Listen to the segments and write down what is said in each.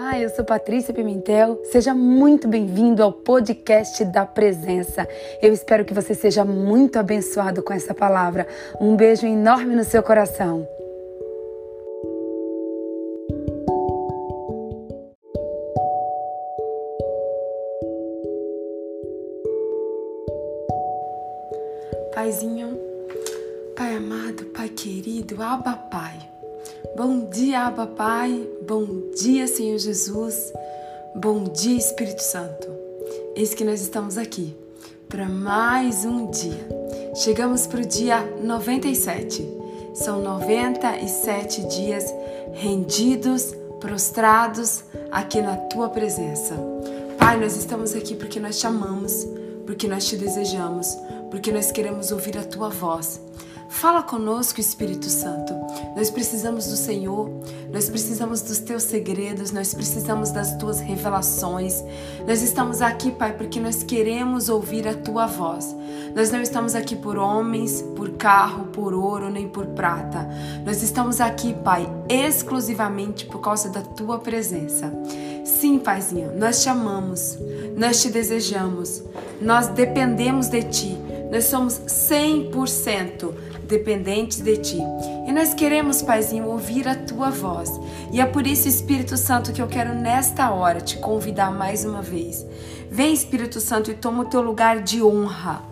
Olá, eu sou Patrícia Pimentel. Seja muito bem-vindo ao podcast da Presença. Eu espero que você seja muito abençoado com essa palavra. Um beijo enorme no seu coração. Paizinho, Pai amado, Pai querido, Abba Pai. Bom dia, Abba Pai. Bom dia, Senhor Jesus. Bom dia, Espírito Santo. Eis que nós estamos aqui para mais um dia. Chegamos para o dia 97. São 97 dias rendidos, prostrados aqui na tua presença. Pai, nós estamos aqui porque nós te amamos, porque nós te desejamos, porque nós queremos ouvir a tua voz. Fala conosco, Espírito Santo. Nós precisamos do Senhor, nós precisamos dos teus segredos, nós precisamos das tuas revelações. Nós estamos aqui, Pai, porque nós queremos ouvir a tua voz. Nós não estamos aqui por homens, por carro, por ouro, nem por prata. Nós estamos aqui, Pai, exclusivamente por causa da tua presença. Sim, Paizinho, nós te amamos, nós te desejamos, nós dependemos de ti. Nós somos 100% dependentes de ti. E nós queremos, Paizinho, ouvir a tua voz. E é por isso, Espírito Santo, que eu quero nesta hora te convidar mais uma vez. Vem, Espírito Santo, e toma o teu lugar de honra.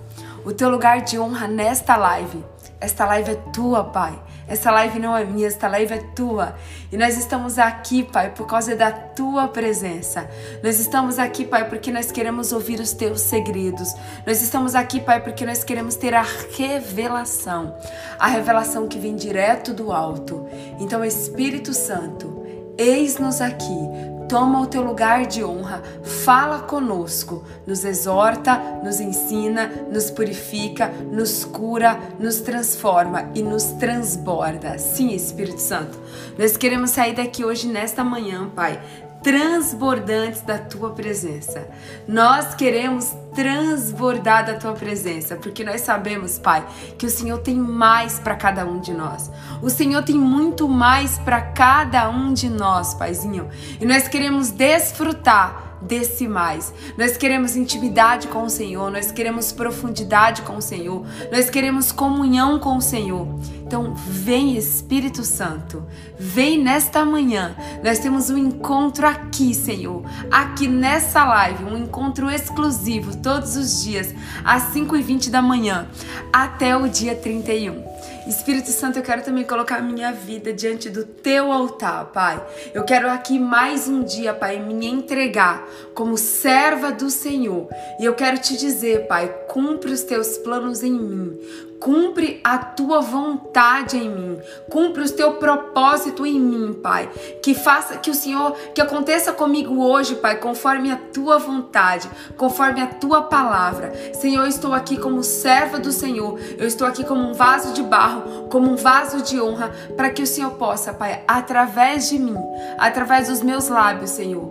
O teu lugar de honra nesta live. Esta live é tua, Pai. Essa live não é minha, esta live é tua. E nós estamos aqui, Pai, por causa da tua presença. Nós estamos aqui, Pai, porque nós queremos ouvir os teus segredos. Nós estamos aqui, Pai, porque nós queremos ter a revelação. A revelação que vem direto do alto. Então, Espírito Santo, eis-nos aqui toma o teu lugar de honra, fala conosco, nos exorta, nos ensina, nos purifica, nos cura, nos transforma e nos transborda. Sim, Espírito Santo, nós queremos sair daqui hoje, nesta manhã, Pai, transbordantes da tua presença. Nós queremos transbordar da tua presença, porque nós sabemos, Pai, que o Senhor tem mais para cada um de nós. O Senhor tem muito mais para cada um de nós, Paizinho. E nós queremos desfrutar desse mais. Nós queremos intimidade com o Senhor, nós queremos profundidade com o Senhor, nós queremos comunhão com o Senhor. Então, vem Espírito Santo, vem nesta manhã. Nós temos um encontro aqui, Senhor, aqui nessa live, um encontro exclusivo todos os dias, às 5h20 da manhã, até o dia 31. Espírito Santo, eu quero também colocar a minha vida diante do teu altar, Pai. Eu quero aqui mais um dia, Pai, me entregar como serva do Senhor. E eu quero te dizer, Pai, cumpre os teus planos em mim. Cumpre a tua vontade em mim. Cumpre o teu propósito em mim, Pai. Que faça que o Senhor, que aconteça comigo hoje, Pai, conforme a tua vontade, conforme a tua palavra. Senhor, eu estou aqui como serva do Senhor. Eu estou aqui como um vaso de barro, como um vaso de honra, para que o Senhor possa, Pai, através de mim, através dos meus lábios, Senhor,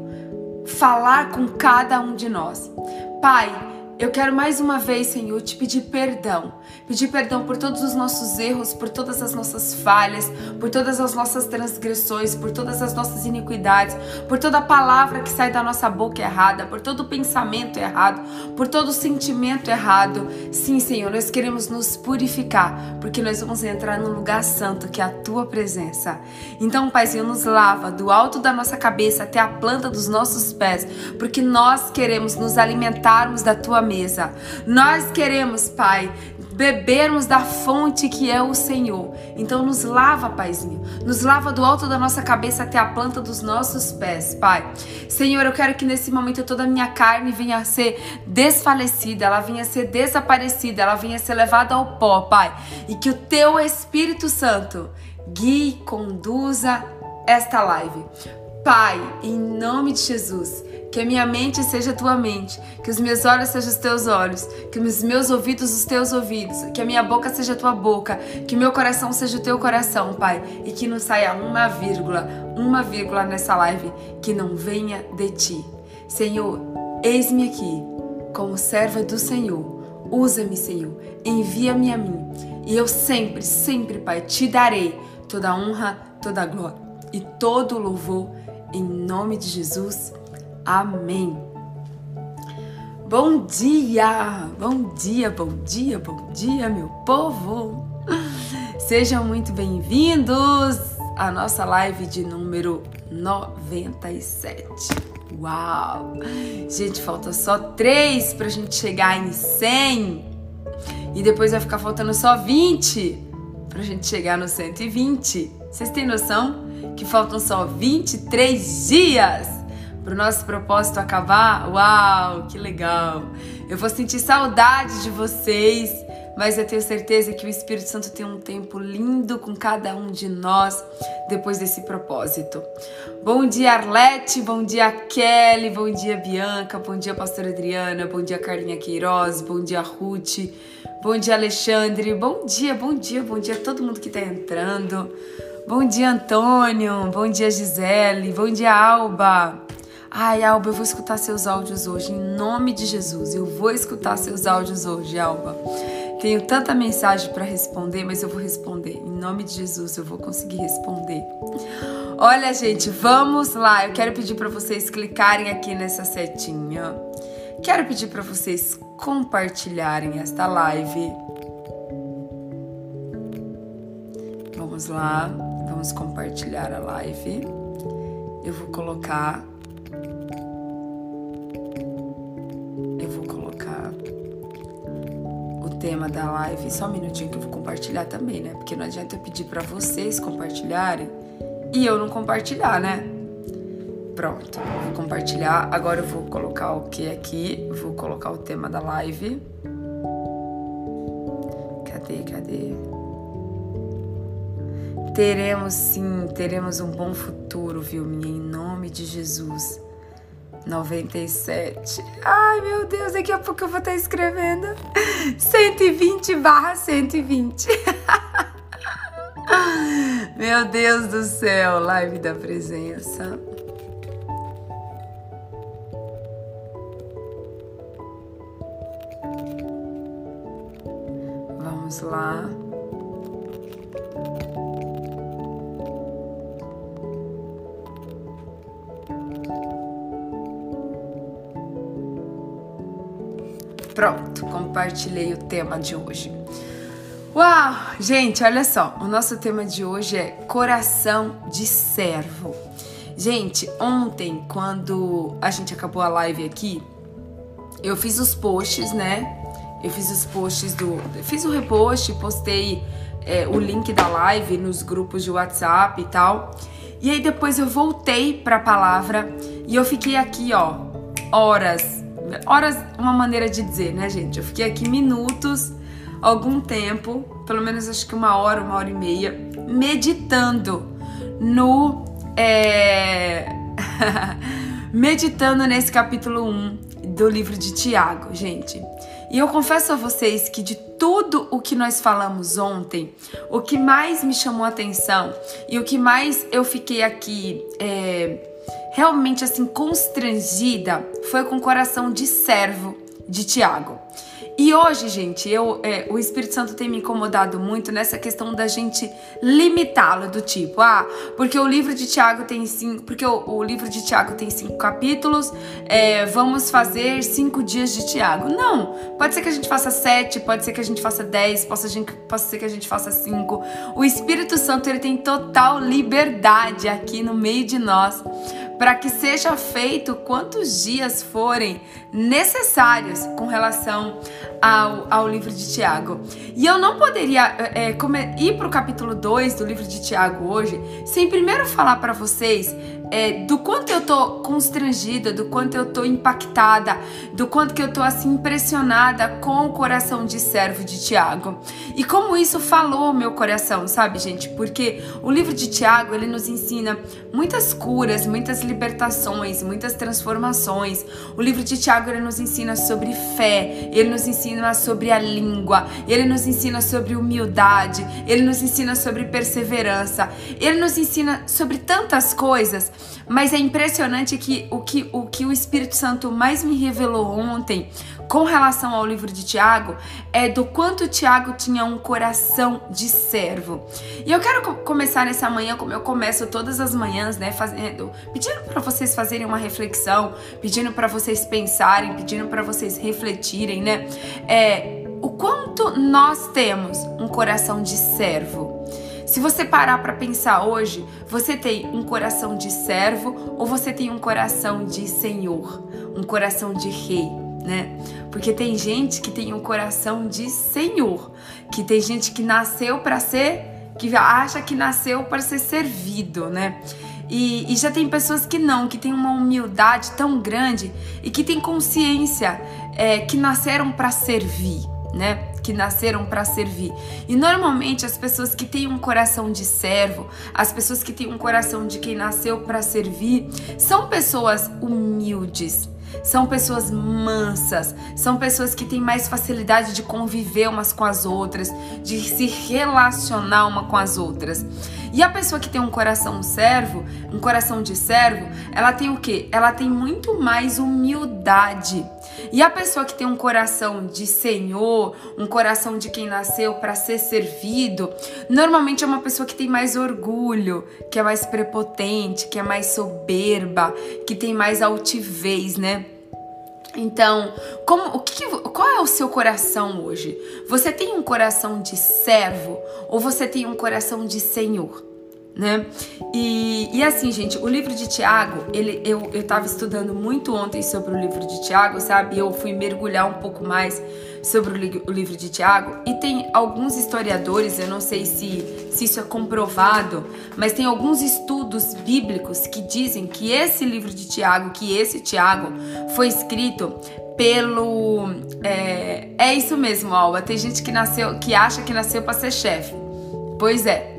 falar com cada um de nós. Pai, eu quero mais uma vez, Senhor, te pedir perdão. Pedir perdão por todos os nossos erros, por todas as nossas falhas, por todas as nossas transgressões, por todas as nossas iniquidades, por toda palavra que sai da nossa boca errada, por todo pensamento errado, por todo sentimento errado. Sim, Senhor, nós queremos nos purificar, porque nós vamos entrar num lugar santo, que é a tua presença. Então, Paizinho, nos lava do alto da nossa cabeça até a planta dos nossos pés, porque nós queremos nos alimentarmos da tua mesa. Nós queremos, Pai, bebermos da fonte que é o Senhor. Então nos lava, Paizinho. Nos lava do alto da nossa cabeça até a planta dos nossos pés, Pai. Senhor, eu quero que nesse momento toda a minha carne venha a ser desfalecida, ela venha a ser desaparecida, ela venha a ser levada ao pó, Pai. E que o teu Espírito Santo guie, conduza esta live. Pai, em nome de Jesus, que a minha mente seja a tua mente, que os meus olhos sejam os teus olhos, que os meus ouvidos os teus ouvidos, que a minha boca seja a tua boca, que meu coração seja o teu coração, Pai, e que não saia uma vírgula, uma vírgula nessa live que não venha de ti. Senhor, eis-me aqui como serva do Senhor. Usa-me, Senhor, envia-me a mim, e eu sempre, sempre, Pai, te darei toda a honra, toda a glória e todo o louvor em nome de Jesus. Amém. Bom dia, bom dia, bom dia, bom dia, meu povo. Sejam muito bem-vindos à nossa live de número 97. Uau! Gente, falta só três pra gente chegar em 100. E depois vai ficar faltando só 20 pra gente chegar no 120. Vocês têm noção que faltam só 23 dias pro nosso propósito acabar? Uau, que legal! Eu vou sentir saudade de vocês mas eu tenho certeza que o Espírito Santo tem um tempo lindo com cada um de nós depois desse propósito. Bom dia, Arlete, bom dia, Kelly, bom dia, Bianca, bom dia, Pastora Adriana, bom dia, Carlinha Queiroz, bom dia, Ruth, bom dia, Alexandre, bom dia, bom dia, bom dia a todo mundo que está entrando. Bom dia, Antônio, bom dia, Gisele, bom dia, Alba. Ai, Alba, eu vou escutar seus áudios hoje, em nome de Jesus. Eu vou escutar seus áudios hoje, Alba. Tenho tanta mensagem para responder, mas eu vou responder. Em nome de Jesus, eu vou conseguir responder. Olha, gente, vamos lá. Eu quero pedir para vocês clicarem aqui nessa setinha. Quero pedir para vocês compartilharem esta live. Vamos lá, vamos compartilhar a live. Eu vou colocar tema da live, só um minutinho que eu vou compartilhar também, né? Porque não adianta eu pedir para vocês compartilharem e eu não compartilhar, né? Pronto, vou compartilhar. Agora eu vou colocar o que aqui? Vou colocar o tema da live. Cadê, cadê? Teremos sim, teremos um bom futuro, viu, minha? Em nome de Jesus. 97. Ai, meu Deus, daqui a pouco eu vou estar escrevendo 120 barra 120. meu Deus do céu, live da presença. Compartilhei o tema de hoje. Uau! Gente, olha só, o nosso tema de hoje é coração de servo. Gente, ontem, quando a gente acabou a live aqui, eu fiz os posts, né? Eu fiz os posts do. Fiz o repost, postei é, o link da live nos grupos de WhatsApp e tal. E aí depois eu voltei pra palavra e eu fiquei aqui, ó, horas horas, uma maneira de dizer, né, gente? Eu fiquei aqui minutos, algum tempo, pelo menos acho que uma hora, uma hora e meia, meditando no. É... meditando nesse capítulo 1 do livro de Tiago, gente. E eu confesso a vocês que de tudo o que nós falamos ontem, o que mais me chamou a atenção e o que mais eu fiquei aqui. É realmente assim constrangida foi com o coração de servo de Tiago. E hoje, gente, eu, é, o Espírito Santo tem me incomodado muito nessa questão da gente limitá-lo do tipo, ah, porque o livro de Tiago tem cinco, porque o, o livro de Tiago tem cinco capítulos, é, vamos fazer cinco dias de Tiago. Não, pode ser que a gente faça sete, pode ser que a gente faça dez, pode pode ser que a gente faça cinco. O Espírito Santo ele tem total liberdade aqui no meio de nós para que seja feito quantos dias forem necessários com relação ao, ao livro de Tiago. E eu não poderia é, é ir para o capítulo 2 do livro de Tiago hoje sem primeiro falar para vocês é, do quanto eu tô constrangida, do quanto eu tô impactada, do quanto que eu tô assim impressionada com o coração de servo de Tiago. E como isso falou meu coração, sabe, gente? Porque o livro de Tiago, ele nos ensina muitas curas, muitas libertações, muitas transformações. O livro de Tiago, ele nos ensina sobre fé, ele nos ensina sobre a língua, ele nos ensina sobre humildade, ele nos ensina sobre perseverança, ele nos ensina sobre tantas coisas mas é impressionante que o que o, que o Espírito Santo mais me revelou ontem com relação ao livro de Tiago é do quanto Tiago tinha um coração de servo. E eu quero começar nessa manhã, como eu começo todas as manhãs, né, fazendo, pedindo para vocês fazerem uma reflexão, pedindo para vocês pensarem, pedindo para vocês refletirem, né? É, o quanto nós temos um coração de servo. Se você parar para pensar hoje, você tem um coração de servo ou você tem um coração de senhor, um coração de rei, né? Porque tem gente que tem um coração de senhor, que tem gente que nasceu para ser, que acha que nasceu para ser servido, né? E, e, já tem pessoas que não, que têm uma humildade tão grande e que têm consciência é, que nasceram para servir né? Que nasceram para servir. E normalmente as pessoas que têm um coração de servo, as pessoas que têm um coração de quem nasceu para servir, são pessoas humildes, são pessoas mansas, são pessoas que têm mais facilidade de conviver umas com as outras, de se relacionar uma com as outras. E a pessoa que tem um coração servo, um coração de servo, ela tem o quê? Ela tem muito mais humildade. E a pessoa que tem um coração de Senhor, um coração de quem nasceu para ser servido, normalmente é uma pessoa que tem mais orgulho, que é mais prepotente, que é mais soberba, que tem mais altivez, né? Então, como, o que, qual é o seu coração hoje? Você tem um coração de servo ou você tem um coração de senhor? Né? E, e assim, gente, o livro de Tiago, ele, eu, eu tava estudando muito ontem sobre o livro de Tiago, sabe? Eu fui mergulhar um pouco mais sobre o, o livro de Tiago e tem alguns historiadores, eu não sei se, se isso é comprovado, mas tem alguns estudos bíblicos que dizem que esse livro de Tiago, que esse Tiago foi escrito pelo é, é isso mesmo, Alba. Tem gente que nasceu, que acha que nasceu para ser chefe. Pois é,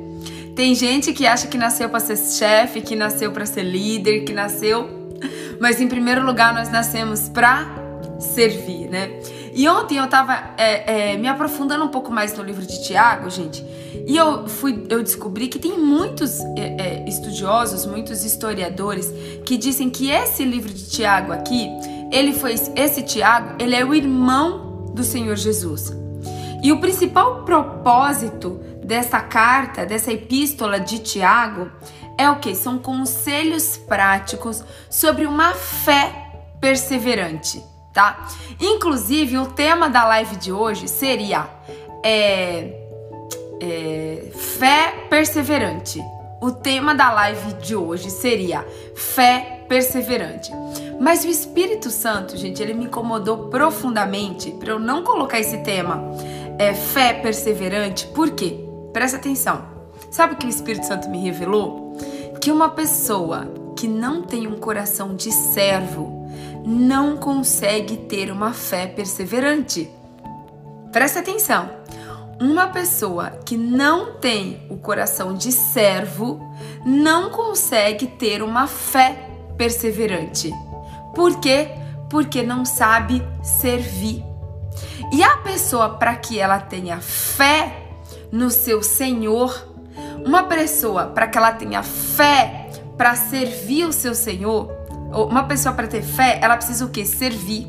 tem gente que acha que nasceu para ser chefe, que nasceu para ser líder, que nasceu. Mas em primeiro lugar, nós nascemos para servir, né? E ontem eu tava é, é, me aprofundando um pouco mais no livro de Tiago, gente, e eu fui, eu descobri que tem muitos é, é estudiosos, muitos historiadores que dizem que esse livro de Tiago aqui, ele foi esse Tiago, ele é o irmão do Senhor Jesus. E o principal propósito dessa carta, dessa epístola de Tiago, é o que? São conselhos práticos sobre uma fé perseverante, tá? Inclusive, o tema da live de hoje seria é, é, fé perseverante. O tema da live de hoje seria fé perseverante. Mas o Espírito Santo, gente, ele me incomodou profundamente para eu não colocar esse tema é, fé perseverante. Por quê? Presta atenção. Sabe o que o Espírito Santo me revelou? Que uma pessoa que não tem um coração de servo não consegue ter uma fé perseverante. Presta atenção. Uma pessoa que não tem o coração de servo não consegue ter uma fé perseverante. Por quê? Porque não sabe servir. E a pessoa, para que ela tenha fé no seu Senhor. Uma pessoa para que ela tenha fé para servir o seu Senhor, uma pessoa para ter fé, ela precisa o que? Servir.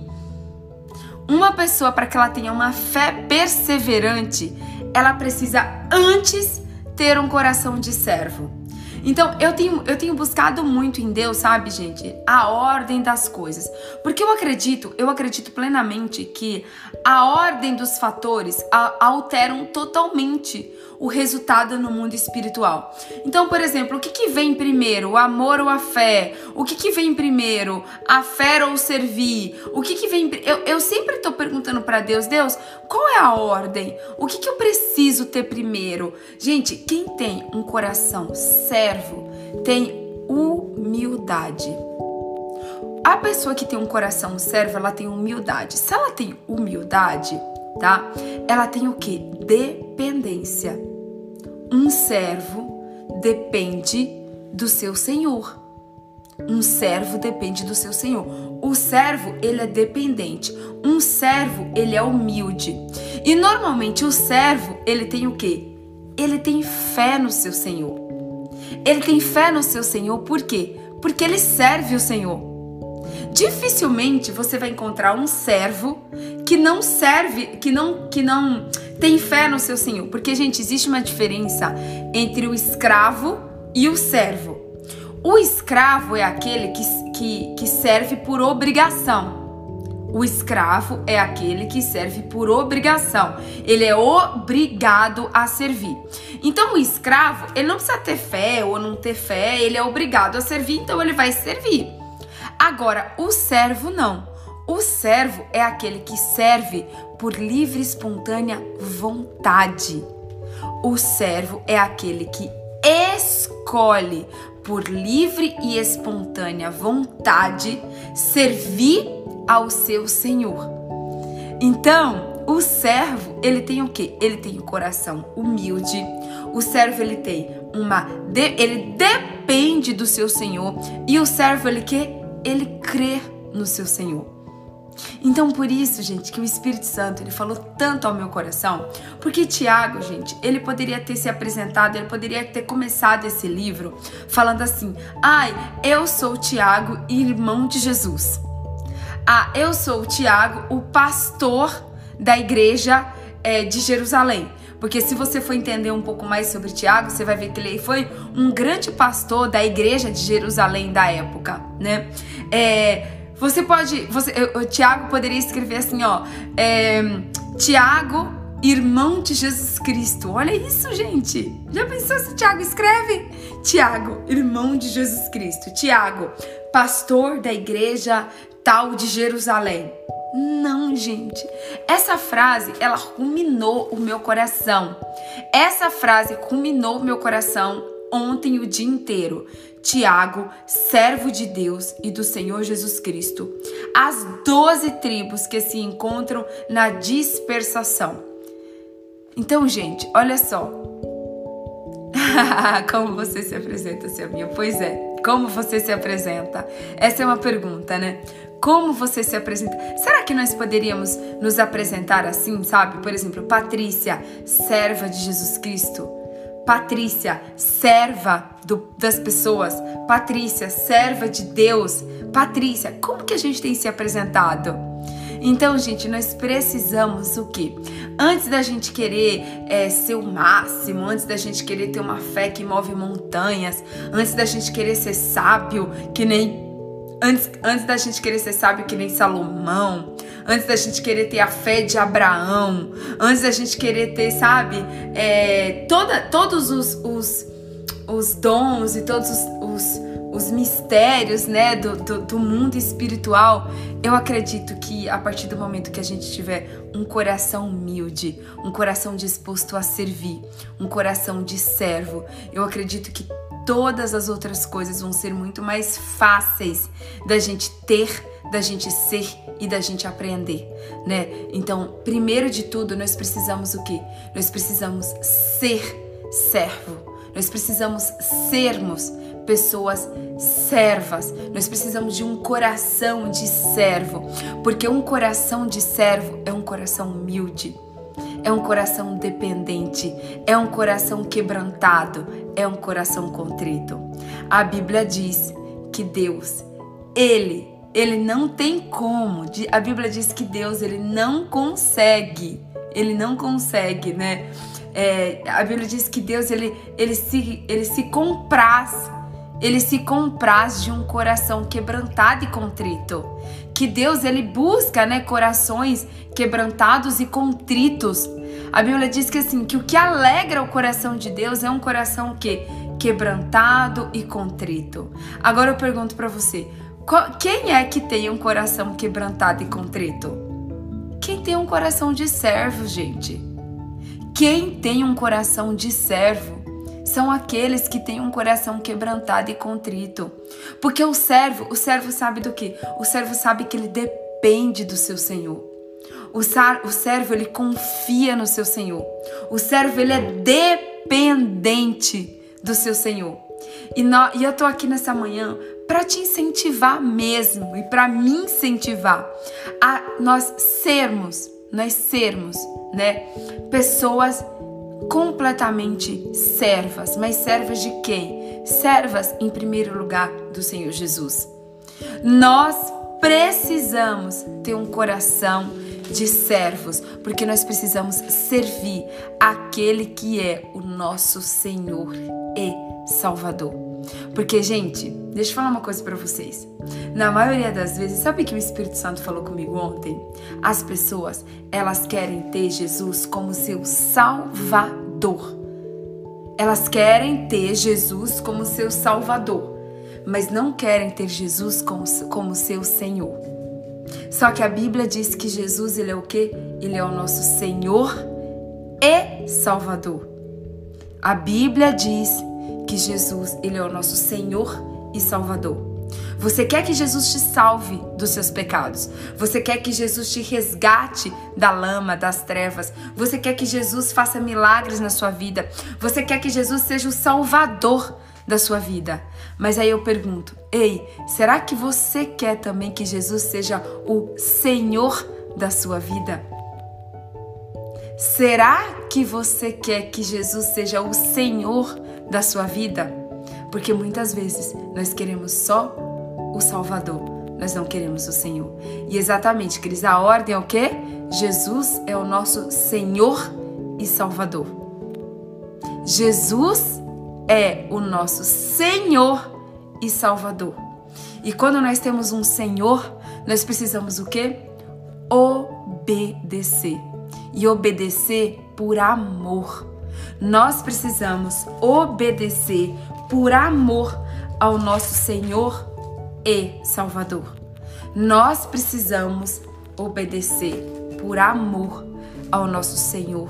Uma pessoa para que ela tenha uma fé perseverante, ela precisa antes ter um coração de servo. Então, eu tenho, eu tenho buscado muito em Deus, sabe, gente? A ordem das coisas. Porque eu acredito, eu acredito plenamente que a ordem dos fatores alteram totalmente o resultado no mundo espiritual. Então, por exemplo, o que, que vem primeiro? O amor ou a fé? O que, que vem primeiro? A fé ou servir? O que, que vem. Eu, eu sempre estou perguntando para Deus: Deus, qual é a ordem? O que, que eu preciso ter primeiro? Gente, quem tem um coração servo tem humildade. A pessoa que tem um coração servo, ela tem humildade. Se ela tem humildade, tá? Ela tem o que? Dependência. Um servo depende do seu senhor. Um servo depende do seu senhor. O servo, ele é dependente. Um servo, ele é humilde. E normalmente o servo, ele tem o quê? Ele tem fé no seu senhor. Ele tem fé no seu senhor por quê? porque ele serve o Senhor. Dificilmente você vai encontrar um servo que não serve, que não, que não tem fé no seu Senhor, porque gente existe uma diferença entre o escravo e o servo. O escravo é aquele que, que, que serve por obrigação. O escravo é aquele que serve por obrigação. Ele é obrigado a servir. Então, o escravo, ele não precisa ter fé ou não ter fé, ele é obrigado a servir, então ele vai servir. Agora, o servo não. O servo é aquele que serve por livre e espontânea vontade. O servo é aquele que escolhe por livre e espontânea vontade servir ao seu Senhor. Então, o servo, ele tem o quê? Ele tem o um coração humilde. O servo ele tem uma ele depende do seu Senhor e o servo ele que ele crê no seu Senhor. Então, por isso, gente, que o Espírito Santo ele falou tanto ao meu coração, porque Tiago, gente, ele poderia ter se apresentado, ele poderia ter começado esse livro falando assim: "Ai, eu sou Tiago, irmão de Jesus". Ah, eu sou Tiago, o pastor da igreja é, de Jerusalém. Porque se você for entender um pouco mais sobre Tiago, você vai ver que ele foi um grande pastor da igreja de Jerusalém da época, né? É, você pode, você, o Tiago poderia escrever assim, ó, é, Tiago, irmão de Jesus Cristo. Olha isso, gente. Já pensou se Tiago escreve? Tiago, irmão de Jesus Cristo. Tiago, pastor da igreja tal de Jerusalém. Não, gente. Essa frase, ela ruminou o meu coração. Essa frase ruminou o meu coração ontem o dia inteiro. Tiago, servo de Deus e do Senhor Jesus Cristo, as doze tribos que se encontram na dispersação. Então, gente, olha só. como você se apresenta, Selminha? Pois é, como você se apresenta? Essa é uma pergunta, né? Como você se apresenta? Será que nós poderíamos nos apresentar assim, sabe? Por exemplo, Patrícia, serva de Jesus Cristo. Patrícia, serva do, das pessoas. Patrícia, serva de Deus. Patrícia, como que a gente tem se apresentado? Então, gente, nós precisamos o quê? Antes da gente querer é, ser o máximo, antes da gente querer ter uma fé que move montanhas, antes da gente querer ser sábio, que nem Antes, antes da gente querer ser sábio que nem Salomão, antes da gente querer ter a fé de Abraão, antes da gente querer ter, sabe, é, toda, todos os, os, os dons e todos os, os, os mistérios né, do, do, do, mundo espiritual, eu acredito que a partir do momento que a gente tiver um coração humilde, um coração disposto a servir, um coração de servo, eu acredito que todas as outras coisas vão ser muito mais fáceis da gente ter, da gente ser e da gente aprender, né? Então, primeiro de tudo, nós precisamos o quê? Nós precisamos ser servo. Nós precisamos sermos pessoas servas. Nós precisamos de um coração de servo, porque um coração de servo é um coração humilde é um coração dependente, é um coração quebrantado, é um coração contrito. A Bíblia diz que Deus, ele, ele não tem como. A Bíblia diz que Deus, ele não consegue, ele não consegue, né? É, a Bíblia diz que Deus, ele, ele, se, ele se compraz ele se compraz de um coração quebrantado e contrito. Que Deus ele busca, né, corações quebrantados e contritos. A Bíblia diz que assim, que o que alegra o coração de Deus é um coração que quebrantado e contrito. Agora eu pergunto para você, quem é que tem um coração quebrantado e contrito? Quem tem um coração de servo, gente? Quem tem um coração de servo são aqueles que têm um coração quebrantado e contrito. Porque o servo, o servo sabe do que? O servo sabe que ele depende do seu Senhor. O, o servo ele confia no seu Senhor. O servo ele é dependente do seu Senhor. E, no, e eu tô aqui nessa manhã para te incentivar mesmo e para me incentivar a nós sermos, nós sermos, né, pessoas completamente servas, mas servas de quem? servas em primeiro lugar do Senhor Jesus. Nós precisamos ter um coração de servos, porque nós precisamos servir aquele que é o nosso Senhor e Salvador. Porque, gente, deixa eu falar uma coisa para vocês. Na maioria das vezes, sabe que o Espírito Santo falou comigo ontem? As pessoas, elas querem ter Jesus como seu Salvador. Elas querem ter Jesus como seu Salvador, mas não querem ter Jesus como, como seu Senhor. Só que a Bíblia diz que Jesus, ele é o quê? Ele é o nosso Senhor e Salvador. A Bíblia diz que Jesus, ele é o nosso Senhor e Salvador. Você quer que Jesus te salve dos seus pecados. Você quer que Jesus te resgate da lama, das trevas. Você quer que Jesus faça milagres na sua vida. Você quer que Jesus seja o salvador da sua vida. Mas aí eu pergunto: ei, será que você quer também que Jesus seja o Senhor da sua vida? Será que você quer que Jesus seja o Senhor da sua vida? Porque muitas vezes nós queremos só o Salvador, nós não queremos o Senhor. E exatamente, Cris, a ordem é o quê? Jesus é o nosso Senhor e Salvador. Jesus é o nosso Senhor e Salvador. E quando nós temos um Senhor, nós precisamos o quê? Obedecer. E obedecer por amor. Nós precisamos obedecer por amor ao nosso Senhor e Salvador. Nós precisamos obedecer por amor ao nosso Senhor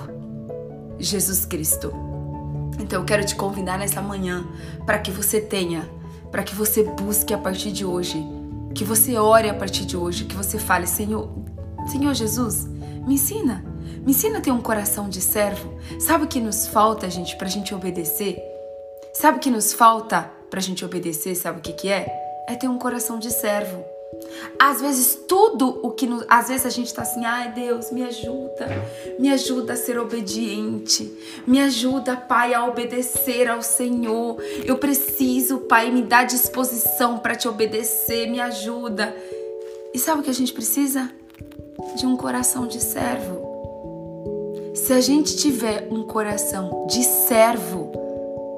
Jesus Cristo. Então eu quero te convidar nessa manhã para que você tenha, para que você busque a partir de hoje, que você ore a partir de hoje, que você fale, Senhor, Senhor Jesus, me ensina, me ensina a ter um coração de servo. Sabe o que nos falta, gente, para a gente obedecer? Sabe o que nos falta para a gente obedecer? Sabe o que, que é? É ter um coração de servo. Às vezes tudo o que nos, às vezes a gente tá assim, ai Deus, me ajuda. Me ajuda a ser obediente. Me ajuda, Pai, a obedecer ao Senhor. Eu preciso, Pai, me dá disposição para te obedecer. Me ajuda. E sabe o que a gente precisa? De um coração de servo. Se a gente tiver um coração de servo,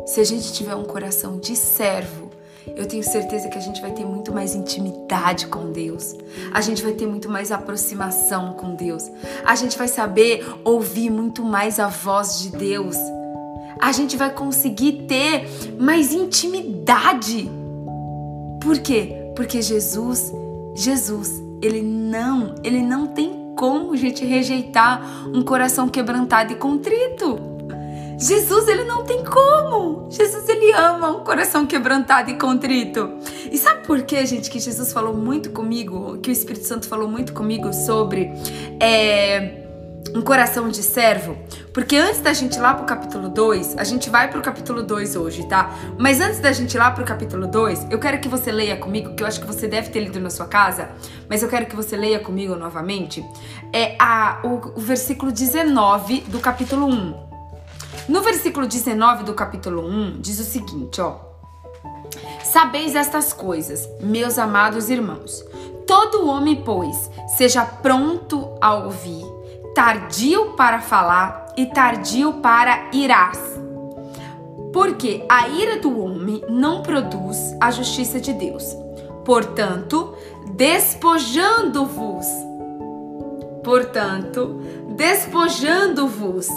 se a gente tiver um coração de servo, eu tenho certeza que a gente vai ter muito mais intimidade com Deus. A gente vai ter muito mais aproximação com Deus. A gente vai saber ouvir muito mais a voz de Deus. A gente vai conseguir ter mais intimidade. Por quê? Porque Jesus, Jesus, ele não, ele não tem como a gente rejeitar um coração quebrantado e contrito. Jesus, ele não tem como. Jesus, ele ama um coração quebrantado e contrito. E sabe por quê, gente, que Jesus falou muito comigo, que o Espírito Santo falou muito comigo sobre é, um coração de servo? Porque antes da gente ir lá pro capítulo 2, a gente vai pro capítulo 2 hoje, tá? Mas antes da gente ir lá pro capítulo 2, eu quero que você leia comigo, que eu acho que você deve ter lido na sua casa, mas eu quero que você leia comigo novamente, é a, o, o versículo 19 do capítulo 1. No versículo 19 do capítulo 1, diz o seguinte, ó: Sabeis estas coisas, meus amados irmãos. Todo homem, pois, seja pronto a ouvir, tardio para falar e tardio para irás. Porque a ira do homem não produz a justiça de Deus. Portanto, despojando-vos, portanto, despojando-vos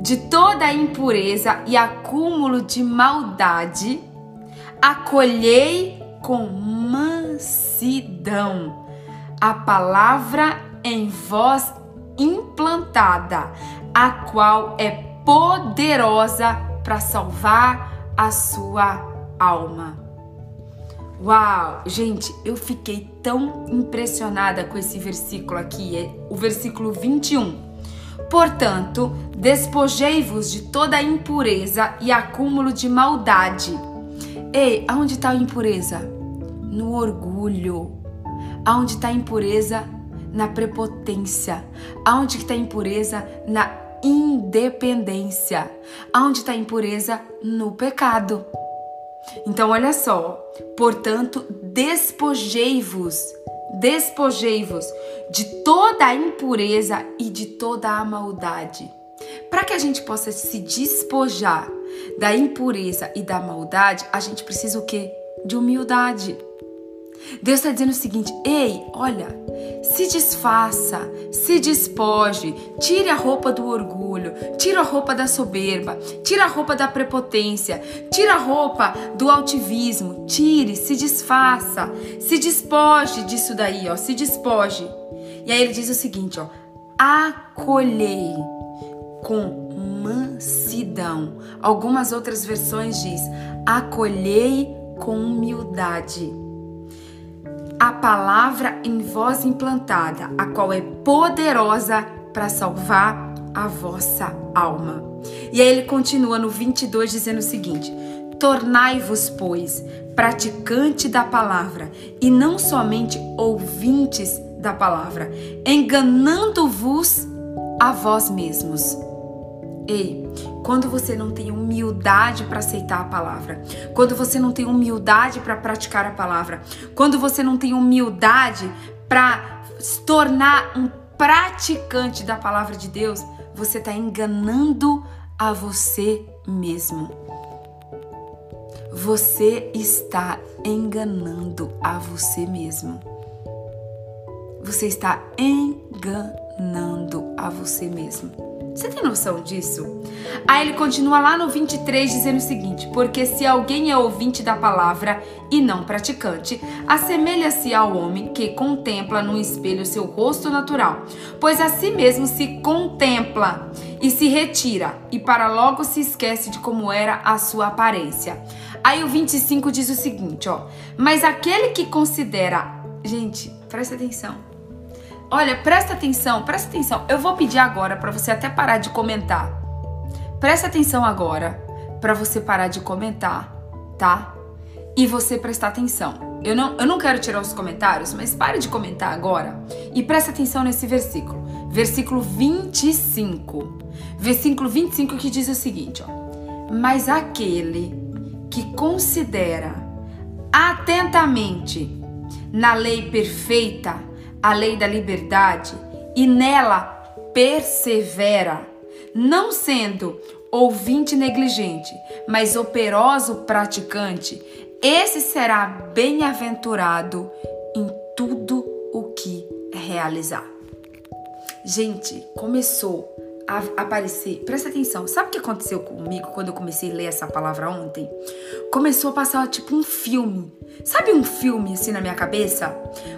de toda a impureza e acúmulo de maldade, acolhei com mansidão a palavra em vós implantada, a qual é poderosa para salvar a sua alma. Uau, gente, eu fiquei tão impressionada com esse versículo aqui, é o versículo 21. Portanto, despojei-vos de toda impureza e acúmulo de maldade. Ei, aonde está a impureza? No orgulho. Aonde está a impureza? Na prepotência. Aonde está impureza? Na independência. Aonde está impureza? No pecado. Então, olha só. Portanto, despojei-vos, despojei-vos de toda a impureza e de toda a maldade. Para que a gente possa se despojar da impureza e da maldade, a gente precisa o quê? De humildade. Deus está dizendo o seguinte: ei, olha, se desfaça, se despoje, tire a roupa do orgulho, tira a roupa da soberba, tira a roupa da prepotência, tira a roupa do altivismo, tire, se desfaça, se despoje disso daí, ó, se despoje. E aí ele diz o seguinte, ó: acolhei com mansidão. Algumas outras versões diz: acolhei com humildade a palavra em vós implantada, a qual é poderosa para salvar a vossa alma. E aí ele continua no 22 dizendo o seguinte: Tornai-vos, pois, praticante da palavra e não somente ouvintes da palavra, enganando-vos a vós mesmos. Ei, quando você não tem humildade para aceitar a palavra, quando você não tem humildade para praticar a palavra, quando você não tem humildade para se tornar um praticante da palavra de Deus, você está enganando a você mesmo. Você está enganando a você mesmo. Você está enganando a você mesmo. Você tem noção disso? Aí ele continua lá no 23 dizendo o seguinte: Porque se alguém é ouvinte da palavra e não praticante, assemelha-se ao homem que contempla no espelho seu rosto natural, pois a si mesmo se contempla e se retira, e para logo se esquece de como era a sua aparência. Aí o 25 diz o seguinte, ó: Mas aquele que considera, gente, presta atenção Olha, presta atenção, presta atenção. Eu vou pedir agora para você até parar de comentar. Presta atenção agora para você parar de comentar, tá? E você prestar atenção. Eu não, eu não quero tirar os comentários, mas pare de comentar agora e presta atenção nesse versículo. Versículo 25. Versículo 25 que diz o seguinte, ó: Mas aquele que considera atentamente na lei perfeita, a lei da liberdade e nela persevera, não sendo ouvinte negligente, mas operoso praticante, esse será bem-aventurado em tudo o que realizar. Gente, começou aparecer. Presta atenção. Sabe o que aconteceu comigo quando eu comecei a ler essa palavra ontem? Começou a passar tipo um filme. Sabe um filme assim na minha cabeça?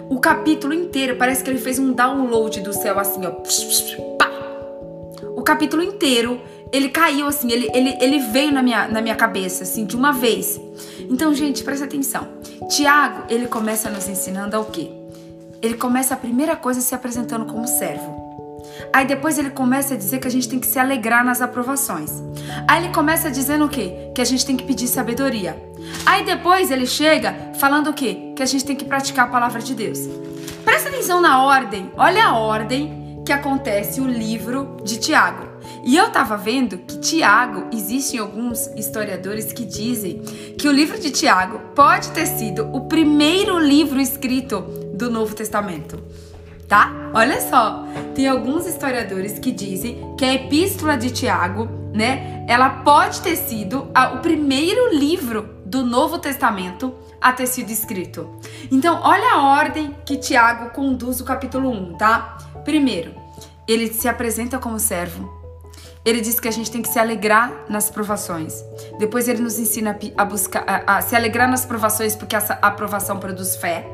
O capítulo inteiro parece que ele fez um download do céu assim, ó. Pá! O capítulo inteiro ele caiu assim, ele, ele, ele veio na minha, na minha cabeça, assim, de uma vez. Então, gente, presta atenção. Tiago, ele começa nos ensinando ao quê? Ele começa a primeira coisa se apresentando como servo. Aí depois ele começa a dizer que a gente tem que se alegrar nas aprovações. Aí ele começa dizendo o quê? Que a gente tem que pedir sabedoria. Aí depois ele chega falando o quê? Que a gente tem que praticar a palavra de Deus. Presta atenção na ordem. Olha a ordem que acontece o livro de Tiago. E eu tava vendo que Tiago, existem alguns historiadores que dizem que o livro de Tiago pode ter sido o primeiro livro escrito do Novo Testamento tá? Olha só, tem alguns historiadores que dizem que a Epístola de Tiago, né, ela pode ter sido a, o primeiro livro do Novo Testamento a ter sido escrito. Então, olha a ordem que Tiago conduz o capítulo 1, tá? Primeiro, ele se apresenta como servo. Ele diz que a gente tem que se alegrar nas provações. Depois ele nos ensina a buscar a, a se alegrar nas provações porque essa aprovação produz fé.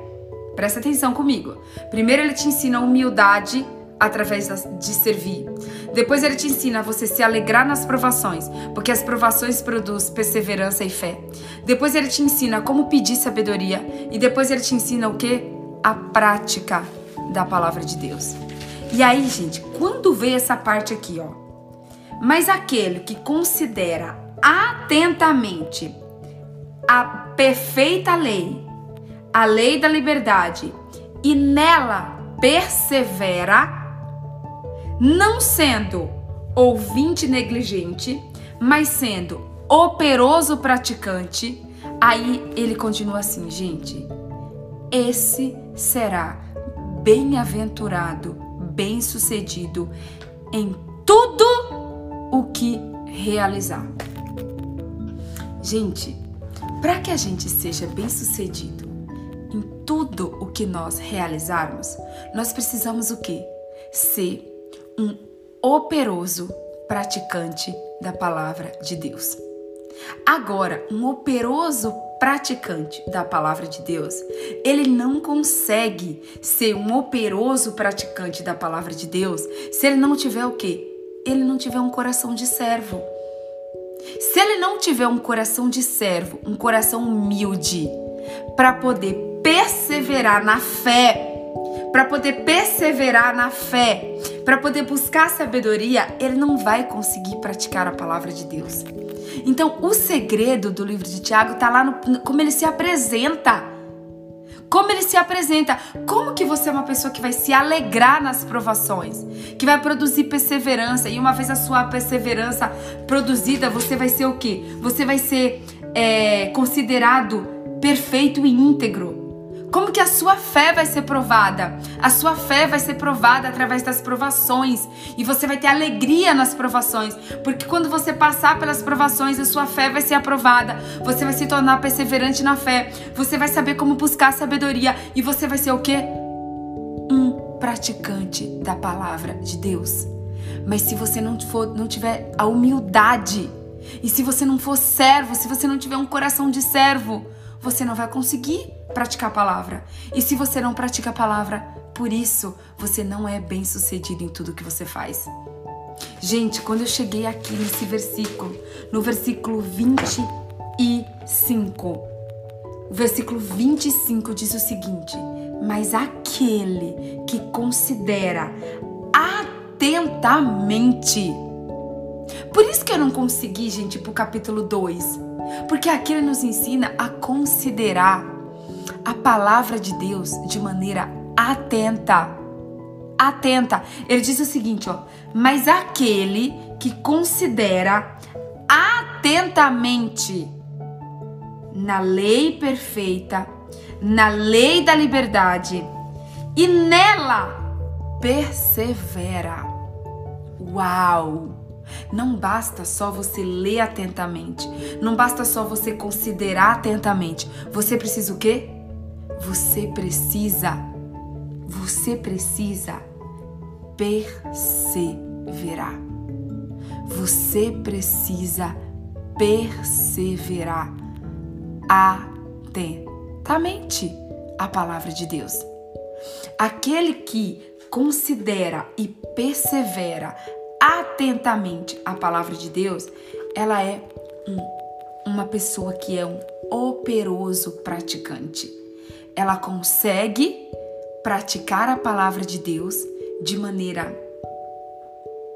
Presta atenção comigo. Primeiro ele te ensina humildade através de servir. Depois ele te ensina a você se alegrar nas provações, porque as provações produzem perseverança e fé. Depois ele te ensina como pedir sabedoria e depois ele te ensina o que? A prática da palavra de Deus. E aí, gente, quando vê essa parte aqui, ó, mas aquele que considera atentamente a perfeita lei, a lei da liberdade e nela persevera, não sendo ouvinte negligente, mas sendo operoso praticante, Aí ele continua assim, gente. Esse será bem-aventurado, bem-sucedido em tudo o que realizar. Gente, para que a gente seja bem-sucedido em tudo o que nós realizarmos, nós precisamos o quê? Ser um operoso praticante da palavra de Deus. Agora, um operoso praticante da palavra de Deus, ele não consegue ser um operoso praticante da palavra de Deus se ele não tiver o quê? Ele não tiver um coração de servo. Se ele não tiver um coração de servo, um coração humilde, para poder perseverar na fé, para poder perseverar na fé, para poder buscar sabedoria, ele não vai conseguir praticar a palavra de Deus. Então, o segredo do livro de Tiago está lá no como ele se apresenta. Como ele se apresenta? Como que você é uma pessoa que vai se alegrar nas provações, que vai produzir perseverança e uma vez a sua perseverança produzida, você vai ser o quê? Você vai ser é, considerado perfeito e íntegro. Como que a sua fé vai ser provada? A sua fé vai ser provada através das provações e você vai ter alegria nas provações, porque quando você passar pelas provações, a sua fé vai ser aprovada. Você vai se tornar perseverante na fé. Você vai saber como buscar sabedoria e você vai ser o quê? Um praticante da palavra de Deus. Mas se você não for, não tiver a humildade e se você não for servo, se você não tiver um coração de servo, você não vai conseguir praticar a palavra. E se você não pratica a palavra, por isso você não é bem sucedido em tudo que você faz. Gente, quando eu cheguei aqui nesse versículo, no versículo 25, o versículo 25 diz o seguinte: Mas aquele que considera atentamente. Por isso que eu não consegui, gente, pro capítulo 2. Porque aqui ele nos ensina a considerar a palavra de Deus de maneira atenta. Atenta. Ele diz o seguinte, ó: "Mas aquele que considera atentamente na lei perfeita, na lei da liberdade e nela persevera." Uau! Não basta só você ler atentamente, não basta só você considerar atentamente. Você precisa o quê? Você precisa, você precisa perseverar. Você precisa perseverar atentamente a palavra de Deus. Aquele que considera e persevera atentamente a palavra de Deus, ela é um, uma pessoa que é um operoso praticante. Ela consegue praticar a palavra de Deus de maneira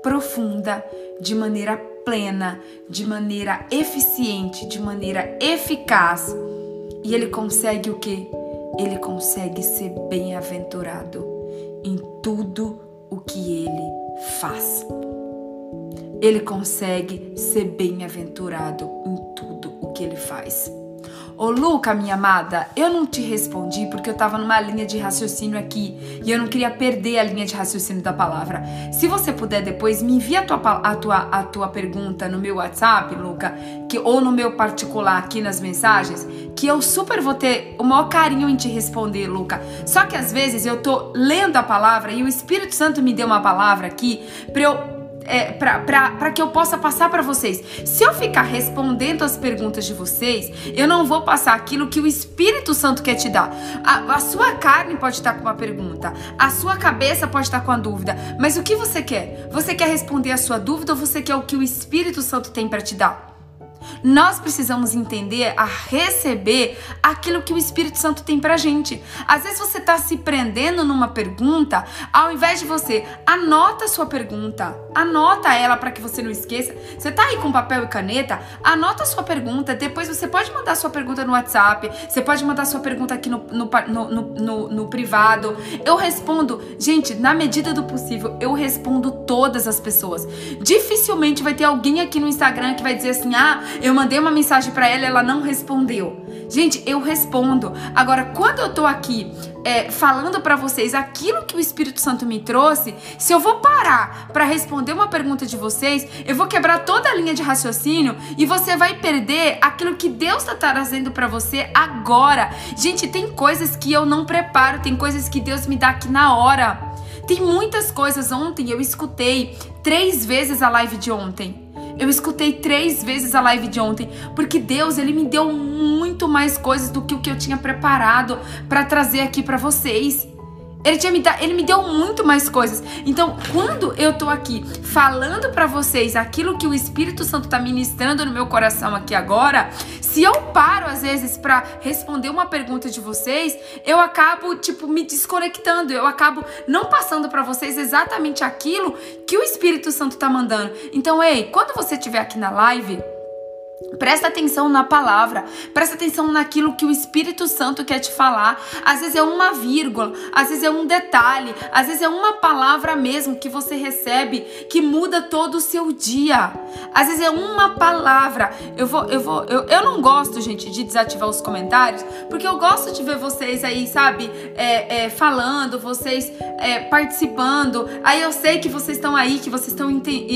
profunda, de maneira plena, de maneira eficiente, de maneira eficaz. E ele consegue o que? Ele consegue ser bem-aventurado em tudo o que ele faz ele consegue ser bem-aventurado em tudo o que ele faz. Ô Luca, minha amada, eu não te respondi porque eu tava numa linha de raciocínio aqui e eu não queria perder a linha de raciocínio da palavra. Se você puder depois, me envia a tua, a tua, a tua pergunta no meu WhatsApp, Luca, que, ou no meu particular aqui nas mensagens, que eu super vou ter o maior carinho em te responder, Luca. Só que às vezes eu tô lendo a palavra e o Espírito Santo me deu uma palavra aqui pra eu é, para que eu possa passar para vocês. Se eu ficar respondendo as perguntas de vocês, eu não vou passar aquilo que o Espírito Santo quer te dar. A, a sua carne pode estar com uma pergunta, a sua cabeça pode estar com a dúvida, mas o que você quer? Você quer responder a sua dúvida ou você quer o que o Espírito Santo tem para te dar? Nós precisamos entender a receber aquilo que o Espírito Santo tem pra gente. Às vezes você tá se prendendo numa pergunta, ao invés de você anota a sua pergunta, anota ela para que você não esqueça. Você tá aí com papel e caneta, anota a sua pergunta. Depois você pode mandar sua pergunta no WhatsApp, você pode mandar sua pergunta aqui no, no, no, no, no privado. Eu respondo, gente, na medida do possível, eu respondo todas as pessoas. Dificilmente vai ter alguém aqui no Instagram que vai dizer assim: ah, eu mandei uma mensagem para ela, ela não respondeu. Gente, eu respondo. Agora, quando eu tô aqui é, falando para vocês aquilo que o Espírito Santo me trouxe, se eu vou parar para responder uma pergunta de vocês, eu vou quebrar toda a linha de raciocínio e você vai perder aquilo que Deus está trazendo para você agora. Gente, tem coisas que eu não preparo, tem coisas que Deus me dá aqui na hora. Tem muitas coisas. Ontem eu escutei três vezes a live de ontem. Eu escutei três vezes a live de ontem, porque Deus, ele me deu muito mais coisas do que o que eu tinha preparado para trazer aqui para vocês. Ele, tinha me ele me deu muito mais coisas. Então, quando eu tô aqui falando para vocês aquilo que o Espírito Santo tá ministrando no meu coração aqui agora, se eu paro às vezes para responder uma pergunta de vocês, eu acabo tipo me desconectando, eu acabo não passando para vocês exatamente aquilo que o Espírito Santo tá mandando. Então, ei, quando você estiver aqui na live, Presta atenção na palavra, presta atenção naquilo que o Espírito Santo quer te falar. Às vezes é uma vírgula, às vezes é um detalhe, às vezes é uma palavra mesmo que você recebe que muda todo o seu dia. Às vezes é uma palavra. Eu vou, eu vou, eu, eu não gosto, gente, de desativar os comentários, porque eu gosto de ver vocês aí, sabe, é, é, falando, vocês é, participando. Aí eu sei que vocês estão aí, que vocês estão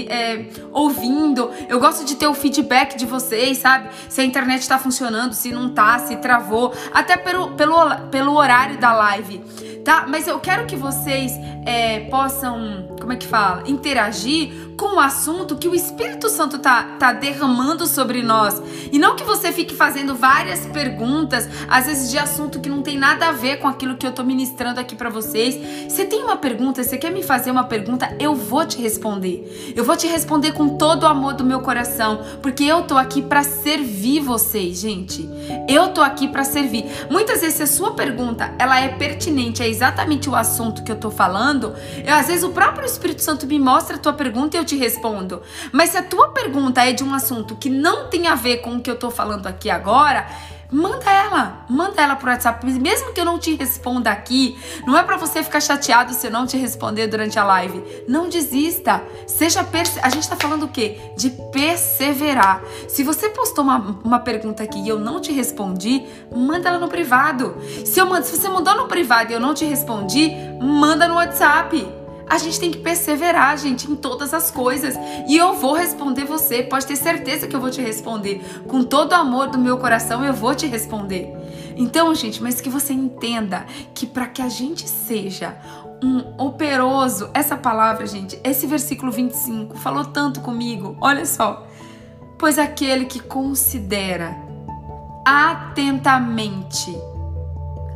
é, ouvindo. Eu gosto de ter o feedback de vocês vocês, sabe? Se a internet está funcionando, se não tá, se travou, até pelo, pelo, pelo horário da live, tá? Mas eu quero que vocês é, possam, como é que fala? Interagir com o assunto que o Espírito Santo tá, tá derramando sobre nós. E não que você fique fazendo várias perguntas, às vezes de assunto que não tem nada a ver com aquilo que eu tô ministrando aqui para vocês. Você tem uma pergunta, você quer me fazer uma pergunta, eu vou te responder. Eu vou te responder com todo o amor do meu coração, porque eu tô aqui para servir vocês, gente. Eu tô aqui para servir. Muitas vezes a sua pergunta, ela é pertinente, é exatamente o assunto que eu tô falando, eu, às vezes o próprio Espírito Santo me mostra a tua pergunta e eu te respondo. Mas se a tua pergunta é de um assunto que não tem a ver com o que eu tô falando aqui agora, manda ela, manda ela pro WhatsApp, mesmo que eu não te responda aqui, não é para você ficar chateado se eu não te responder durante a live. Não desista. Seja perse... a gente tá falando o quê? De perseverar. Se você postou uma, uma pergunta aqui e eu não te respondi, manda ela no privado. Se eu mando, se você mandou no privado e eu não te respondi, manda no WhatsApp. A gente tem que perseverar, gente, em todas as coisas. E eu vou responder você. Pode ter certeza que eu vou te responder. Com todo o amor do meu coração, eu vou te responder. Então, gente, mas que você entenda que para que a gente seja um operoso, essa palavra, gente, esse versículo 25 falou tanto comigo. Olha só. Pois aquele que considera atentamente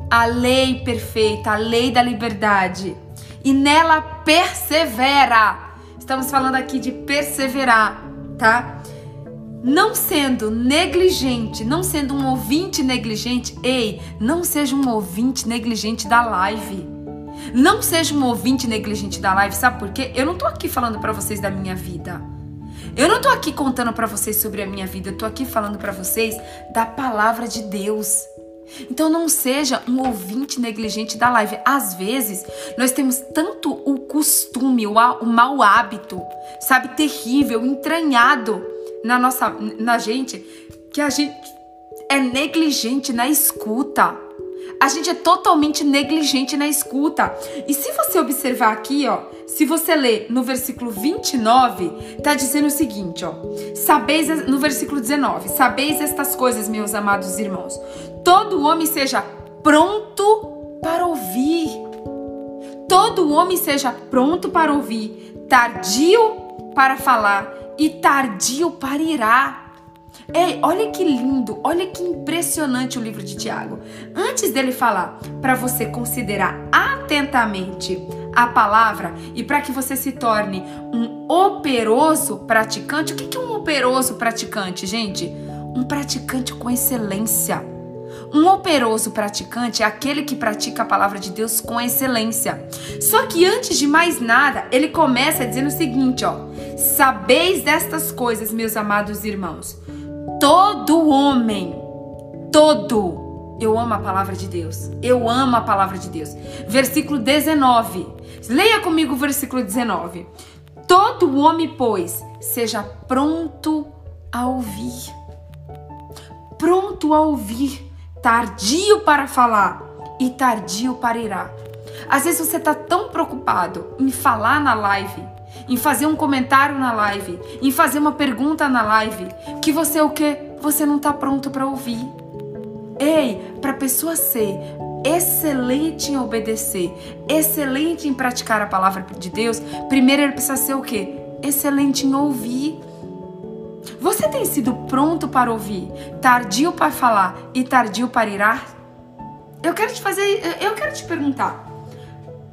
a lei perfeita, a lei da liberdade, e nela persevera. Estamos falando aqui de perseverar, tá? Não sendo negligente, não sendo um ouvinte negligente, ei, não seja um ouvinte negligente da live. Não seja um ouvinte negligente da live, sabe por quê? Eu não tô aqui falando para vocês da minha vida. Eu não tô aqui contando para vocês sobre a minha vida, eu tô aqui falando para vocês da palavra de Deus. Então não seja um ouvinte negligente da live. Às vezes, nós temos tanto o costume, o, o mau hábito, sabe, terrível, entranhado na nossa na gente, que a gente é negligente na escuta. A gente é totalmente negligente na escuta. E se você observar aqui, ó, se você ler no versículo 29, tá dizendo o seguinte, ó: Sabeis no versículo 19, sabeis estas coisas, meus amados irmãos. Todo homem seja pronto para ouvir. Todo homem seja pronto para ouvir, tardio para falar e tardio para irar. Ei, olha que lindo, olha que impressionante o livro de Tiago. Antes dele falar para você considerar atentamente a palavra e para que você se torne um operoso praticante. O que é um operoso praticante, gente? Um praticante com excelência. Um operoso praticante é aquele que pratica a palavra de Deus com excelência. Só que antes de mais nada, ele começa dizendo o seguinte, ó: Sabeis destas coisas, meus amados irmãos, todo homem, todo, eu amo a palavra de Deus. Eu amo a palavra de Deus. Versículo 19. Leia comigo o versículo 19. Todo homem, pois, seja pronto a ouvir. pronto a ouvir, tardio para falar e tardio para irar. Às vezes você está tão preocupado em falar na live, em fazer um comentário na live, em fazer uma pergunta na live, que você o que? Você não está pronto para ouvir. Ei, para a pessoa ser excelente em obedecer, excelente em praticar a palavra de Deus, primeiro ele precisa ser o quê? Excelente em ouvir. Você tem sido pronto para ouvir, tardio para falar e tardio para irar? Eu quero te fazer, eu quero te perguntar.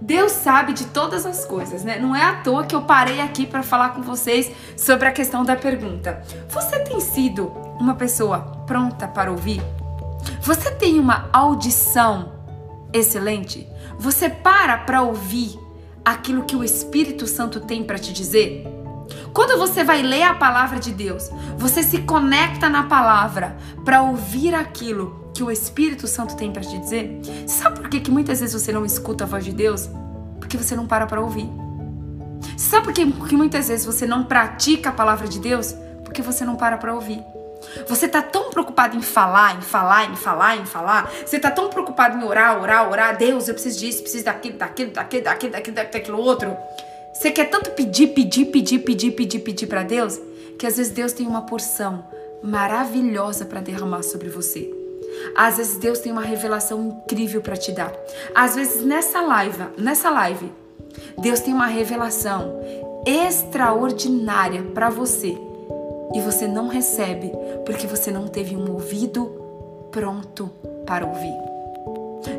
Deus sabe de todas as coisas, né? Não é à toa que eu parei aqui para falar com vocês sobre a questão da pergunta. Você tem sido uma pessoa pronta para ouvir? Você tem uma audição excelente? Você para para ouvir aquilo que o Espírito Santo tem para te dizer? Quando você vai ler a palavra de Deus, você se conecta na palavra para ouvir aquilo que o Espírito Santo tem para te dizer? Sabe por que, que muitas vezes você não escuta a voz de Deus? Porque você não para para ouvir. Sabe por que, que muitas vezes você não pratica a palavra de Deus? Porque você não para para ouvir. Você está tão preocupado em falar, em falar, em falar, em falar. Você está tão preocupado em orar, orar, orar. Deus, eu preciso disso, preciso daquilo, daquilo, daquilo, daquilo, daquilo, daquilo outro. Você quer tanto pedir, pedir, pedir, pedir, pedir, pedir para Deus, que às vezes Deus tem uma porção maravilhosa para derramar sobre você. Às vezes Deus tem uma revelação incrível para te dar. Às vezes nessa live, nessa live, Deus tem uma revelação extraordinária para você e você não recebe porque você não teve um ouvido pronto para ouvir.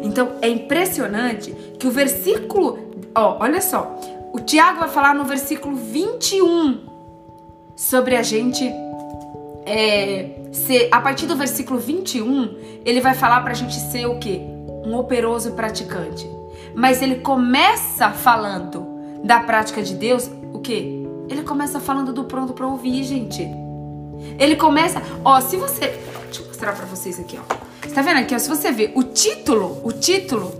Então é impressionante que o versículo, ó, olha só, o Tiago vai falar no versículo 21 sobre a gente é, ser, a partir do versículo 21, ele vai falar pra gente ser o quê? Um operoso praticante. Mas ele começa falando da prática de Deus, o quê? Ele começa falando do pronto para ouvir, gente. Ele começa, ó, se você, deixa eu mostrar para vocês aqui, ó. Você tá vendo aqui, ó, se você ver o título, o título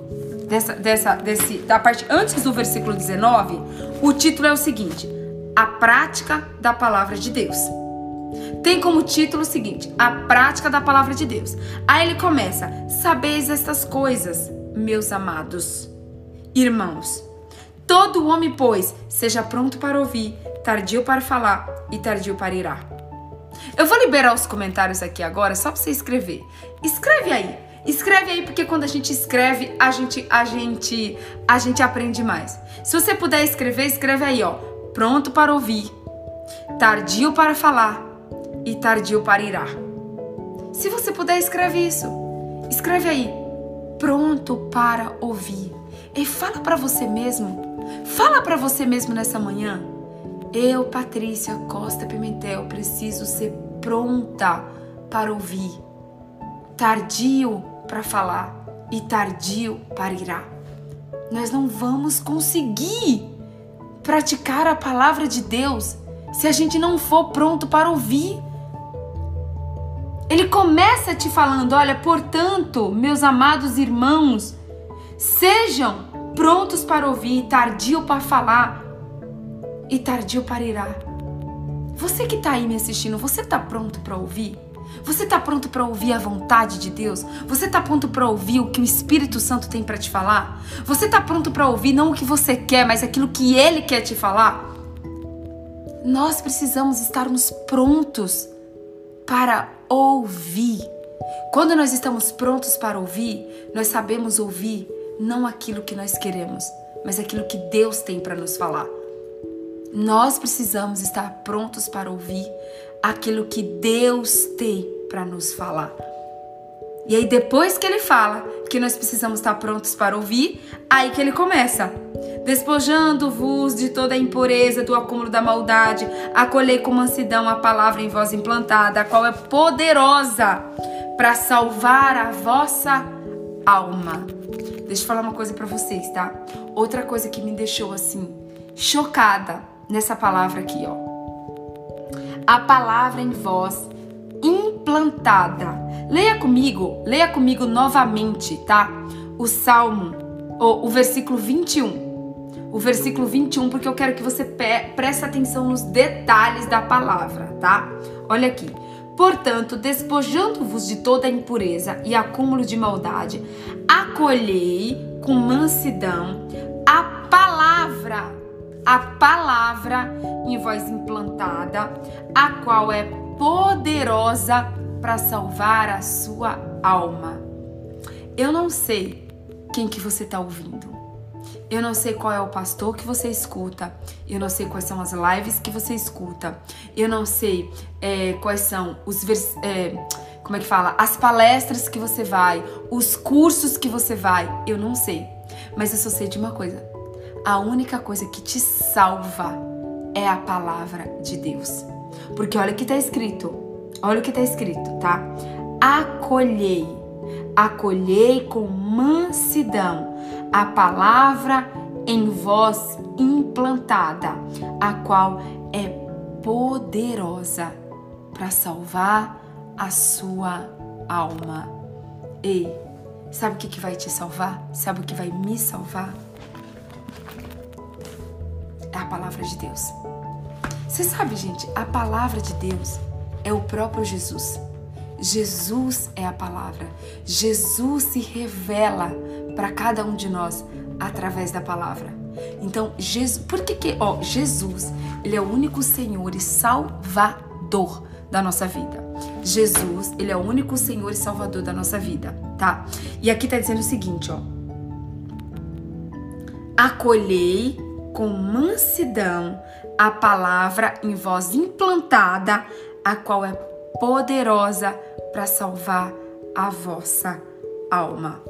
dessa dessa desse da parte antes do versículo 19, o título é o seguinte: A prática da palavra de Deus. Tem como título o seguinte: A prática da palavra de Deus. Aí ele começa: Sabeis estas coisas, meus amados irmãos. Todo homem, pois, seja pronto para ouvir, tardio para falar e tardio para irar. Eu vou liberar os comentários aqui agora só para você escrever. Escreve aí. Escreve aí porque quando a gente escreve, a gente a gente a gente aprende mais. Se você puder escrever, escreve aí, ó. Pronto para ouvir, tardio para falar e tardio para irar. Se você puder, escreve isso. Escreve aí. Pronto para ouvir. E fala para você mesmo. Fala para você mesmo nessa manhã. Eu, Patrícia Costa Pimentel, preciso ser pronta para ouvir. Tardio para falar e tardio para irar. Nós não vamos conseguir praticar a palavra de Deus se a gente não for pronto para ouvir. Ele começa te falando: olha, portanto, meus amados irmãos, sejam prontos para ouvir, tardio para falar e tardio para irar. Você que está aí me assistindo, você está pronto para ouvir? Você está pronto para ouvir a vontade de Deus? Você está pronto para ouvir o que o Espírito Santo tem para te falar? Você está pronto para ouvir não o que você quer, mas aquilo que Ele quer te falar? Nós precisamos estarmos prontos para ouvir. Quando nós estamos prontos para ouvir, nós sabemos ouvir não aquilo que nós queremos, mas aquilo que Deus tem para nos falar. Nós precisamos estar prontos para ouvir aquilo que Deus tem para nos falar. E aí, depois que ele fala que nós precisamos estar prontos para ouvir, aí que ele começa. Despojando-vos de toda a impureza do acúmulo da maldade, acolhei com mansidão a palavra em voz implantada, a qual é poderosa para salvar a vossa alma. Deixa eu falar uma coisa para vocês, tá? Outra coisa que me deixou assim chocada nessa palavra aqui, ó. A palavra em voz implantada. Leia comigo, leia comigo novamente, tá? O Salmo, o, o versículo 21. O versículo 21, porque eu quero que você preste atenção nos detalhes da palavra, tá? Olha aqui. Portanto, despojando-vos de toda impureza e acúmulo de maldade, acolhei com mansidão a palavra, a palavra em voz implantada, a qual é poderosa para salvar a sua alma. Eu não sei quem que você está ouvindo. Eu não sei qual é o pastor que você escuta. Eu não sei quais são as lives que você escuta. Eu não sei é, quais são os vers é, como é que fala? As palestras que você vai, os cursos que você vai. Eu não sei. Mas eu só sei de uma coisa. A única coisa que te salva é a palavra de Deus. Porque olha o que está escrito. Olha o que está escrito, tá? Acolhei. Acolhei com mansidão a palavra em vós implantada, a qual é poderosa para salvar a sua alma. Ei, sabe o que, que vai te salvar? Sabe o que vai me salvar? É a palavra de Deus. Você sabe, gente, a palavra de Deus é o próprio Jesus. Jesus é a palavra. Jesus se revela para cada um de nós através da palavra. Então, Jesus, por que que, ó, Jesus, ele é o único Senhor e Salvador da nossa vida. Jesus, ele é o único Senhor e Salvador da nossa vida, tá? E aqui tá dizendo o seguinte, ó. Acolhei com mansidão a palavra em voz implantada, a qual é poderosa para salvar a vossa alma.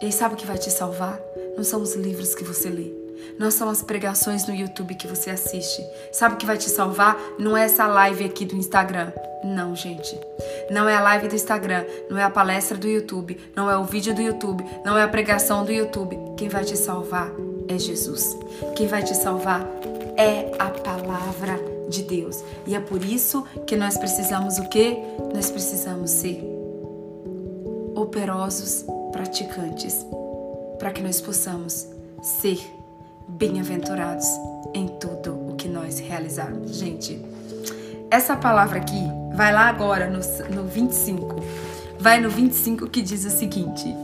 E sabe o que vai te salvar? Não são os livros que você lê. Não são as pregações no YouTube que você assiste. Sabe o que vai te salvar? Não é essa live aqui do Instagram. Não, gente. Não é a live do Instagram, não é a palestra do YouTube, não é o vídeo do YouTube, não é a pregação do YouTube. Quem vai te salvar é Jesus. Quem vai te salvar é a palavra de Deus. E é por isso que nós precisamos o quê? Nós precisamos ser operosos praticantes, para que nós possamos ser bem-aventurados em tudo o que nós realizarmos. Gente, essa palavra aqui, vai lá agora no, no 25. Vai no 25 que diz o seguinte: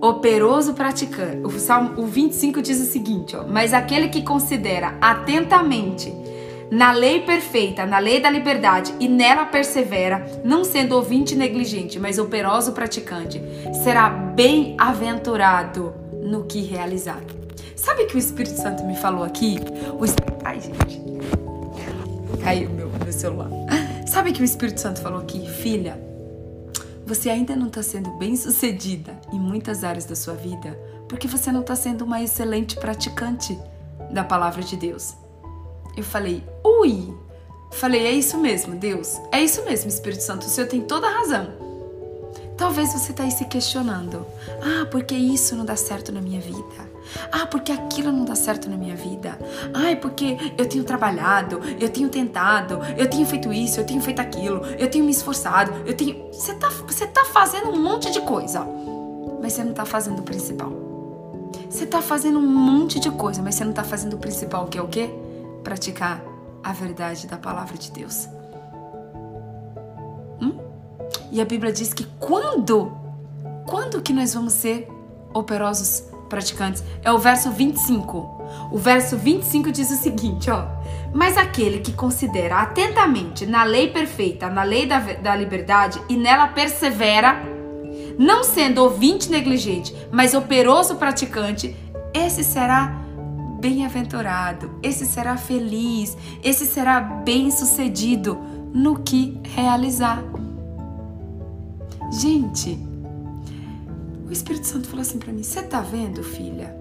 operoso praticante. O, Salmo, o 25 diz o seguinte: ó, mas aquele que considera atentamente na lei perfeita, na lei da liberdade, e nela persevera, não sendo ouvinte negligente, mas operoso praticante, será bem-aventurado no que realizar. Sabe que o Espírito Santo me falou aqui? O Ai, gente. Caiu meu, meu celular. Sabe que o Espírito Santo falou aqui? Filha, você ainda não está sendo bem sucedida em muitas áreas da sua vida porque você não está sendo uma excelente praticante da palavra de Deus. Eu falei, ui! Falei, é isso mesmo, Deus. É isso mesmo, Espírito Santo. O Senhor tem toda a razão. Talvez você está aí se questionando. Ah, porque isso não dá certo na minha vida? Ah, porque aquilo não dá certo na minha vida? Ai, porque eu tenho trabalhado, eu tenho tentado, eu tenho feito isso, eu tenho feito aquilo, eu tenho me esforçado, eu tenho. Você tá, você tá fazendo um monte de coisa, mas você não tá fazendo o principal. Você tá fazendo um monte de coisa, mas você não tá fazendo o principal, que é o quê? praticar a verdade da palavra de Deus. Hum? E a Bíblia diz que quando, quando que nós vamos ser operosos praticantes? É o verso 25. O verso 25 diz o seguinte, ó. Mas aquele que considera atentamente na lei perfeita, na lei da, da liberdade e nela persevera, não sendo ouvinte negligente, mas operoso praticante, esse será bem-aventurado, esse será feliz, esse será bem-sucedido no que realizar. Gente, o Espírito Santo falou assim para mim: Você tá vendo, filha?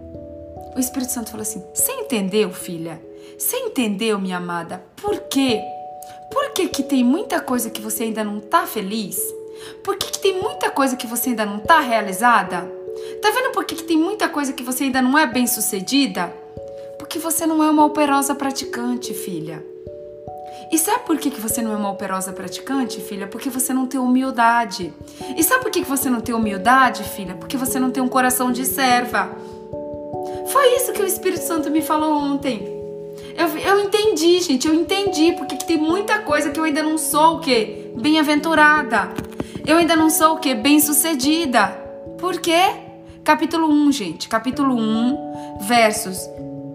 O Espírito Santo falou assim: Você entendeu, filha? Você entendeu, minha amada? Por quê? Por que, que tem muita coisa que você ainda não tá feliz? Por que, que tem muita coisa que você ainda não tá realizada? Tá vendo por que, que tem muita coisa que você ainda não é bem sucedida? Porque você não é uma operosa praticante, filha. E sabe por que, que você não é uma operosa praticante, filha? Porque você não tem humildade. E sabe por que, que você não tem humildade, filha? Porque você não tem um coração de serva. Foi isso que o Espírito Santo me falou ontem. Eu, eu entendi, gente, eu entendi porque que tem muita coisa que eu ainda não sou o quê? Bem-aventurada. Eu ainda não sou o quê? Bem-sucedida. Por quê? Capítulo 1, gente. Capítulo 1, versos.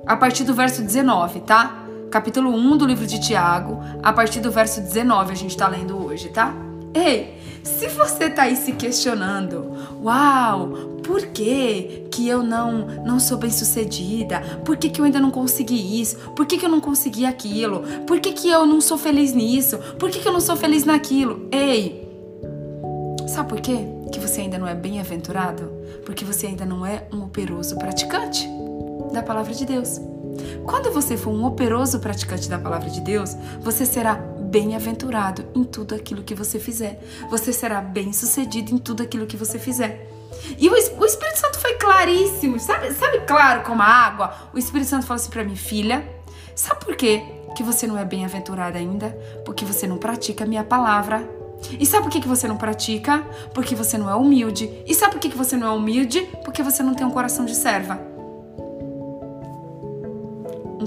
A partir do verso 19, tá? Capítulo 1 do livro de Tiago, a partir do verso 19 a gente tá lendo hoje, tá? Ei, se você tá aí se questionando, uau, por que que eu não não sou bem-sucedida? Por que que eu ainda não consegui isso? Por que que eu não consegui aquilo? Por que que eu não sou feliz nisso? Por que que eu não sou feliz naquilo? Ei, sabe por quê? Que você ainda não é bem-aventurado? Porque você ainda não é um operoso praticante da palavra de Deus. Quando você for um operoso praticante da palavra de Deus, você será bem-aventurado em tudo aquilo que você fizer. Você será bem-sucedido em tudo aquilo que você fizer. E o, Espírito Santo foi claríssimo, sabe, sabe claro como a água? O Espírito Santo falou assim para mim, filha, sabe por quê que você não é bem-aventurada ainda? Porque você não pratica a minha palavra. E sabe por que, que você não pratica? Porque você não é humilde. E sabe por que você não é humilde? Porque você não tem um coração de serva.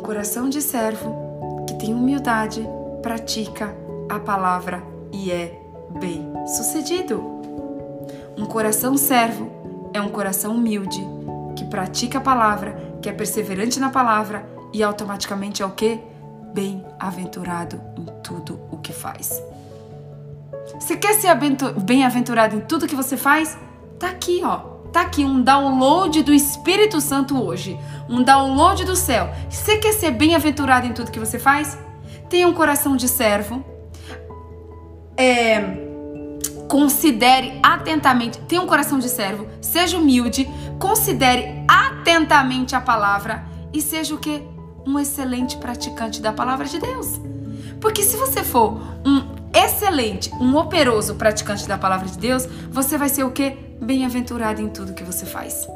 Coração de servo que tem humildade, pratica a palavra e é bem sucedido. Um coração servo é um coração humilde que pratica a palavra, que é perseverante na palavra e automaticamente é o que? Bem-aventurado em tudo o que faz. Você quer ser bem-aventurado em tudo que você faz? Tá aqui, ó. Tá aqui um download do Espírito Santo hoje. Um download do céu. Você quer ser bem-aventurado em tudo que você faz? tenha um coração de servo, é, considere atentamente, tenha um coração de servo, seja humilde, considere atentamente a palavra e seja o que? Um excelente praticante da palavra de Deus. Porque se você for um excelente, um operoso praticante da palavra de Deus, você vai ser o que? Bem-aventurado em tudo que você faz.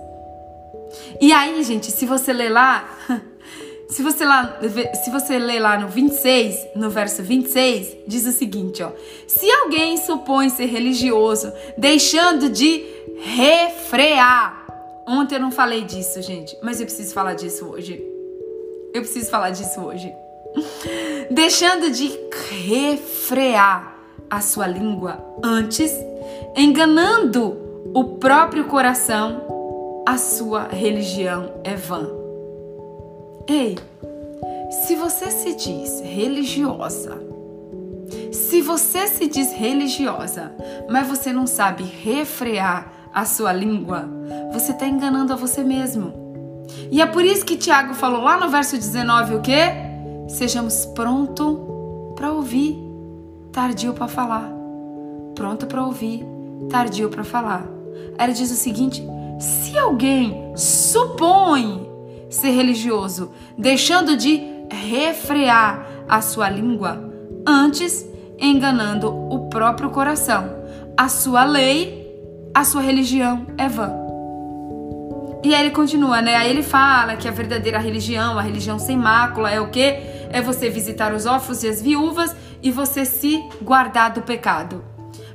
E aí, gente, se você ler lá, Se você, lá, se você ler lá no 26, no verso 26, diz o seguinte, ó: Se alguém supõe ser religioso, deixando de refrear. Ontem eu não falei disso, gente, mas eu preciso falar disso hoje. Eu preciso falar disso hoje. Deixando de refrear a sua língua antes, enganando o próprio coração, a sua religião é vã. Ei, se você se diz religiosa, se você se diz religiosa, mas você não sabe refrear a sua língua, você está enganando a você mesmo. E é por isso que Tiago falou lá no verso 19 o quê? Sejamos pronto para ouvir, tardio para falar. Pronto para ouvir, tardio para falar. Ela diz o seguinte: se alguém supõe ser religioso, deixando de refrear a sua língua, antes enganando o próprio coração. A sua lei, a sua religião é vã. E aí ele continua, né? Aí ele fala que a verdadeira religião, a religião sem mácula, é o quê? É você visitar os órfãos e as viúvas e você se guardar do pecado.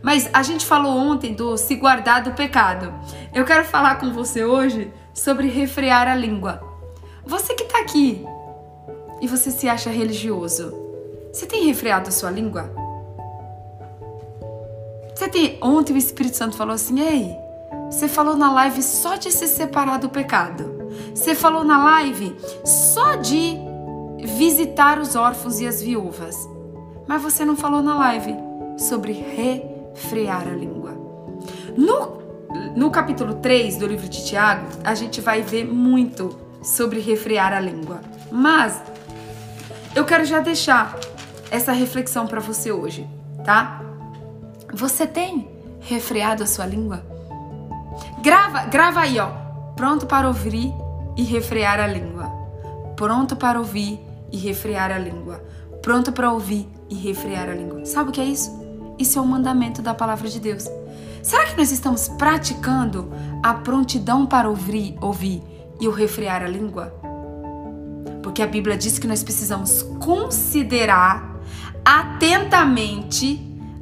Mas a gente falou ontem do se guardar do pecado. Eu quero falar com você hoje sobre refrear a língua. Você que está aqui e você se acha religioso, você tem refreado a sua língua? Você tem. Ontem o Espírito Santo falou assim: Ei, você falou na live só de se separar do pecado. Você falou na live só de visitar os órfãos e as viúvas. Mas você não falou na live sobre refrear a língua. No, no capítulo 3 do livro de Tiago, a gente vai ver muito sobre refrear a língua. Mas eu quero já deixar essa reflexão para você hoje, tá? Você tem refreado a sua língua? Grava, grava aí, ó. Pronto para ouvir e refrear a língua. Pronto para ouvir e refrear a língua. Pronto para ouvir e refrear a língua. Sabe o que é isso? Isso é o mandamento da palavra de Deus. Será que nós estamos praticando a prontidão para ouvir, ouvir e o refrear a língua? Porque a Bíblia diz que nós precisamos considerar atentamente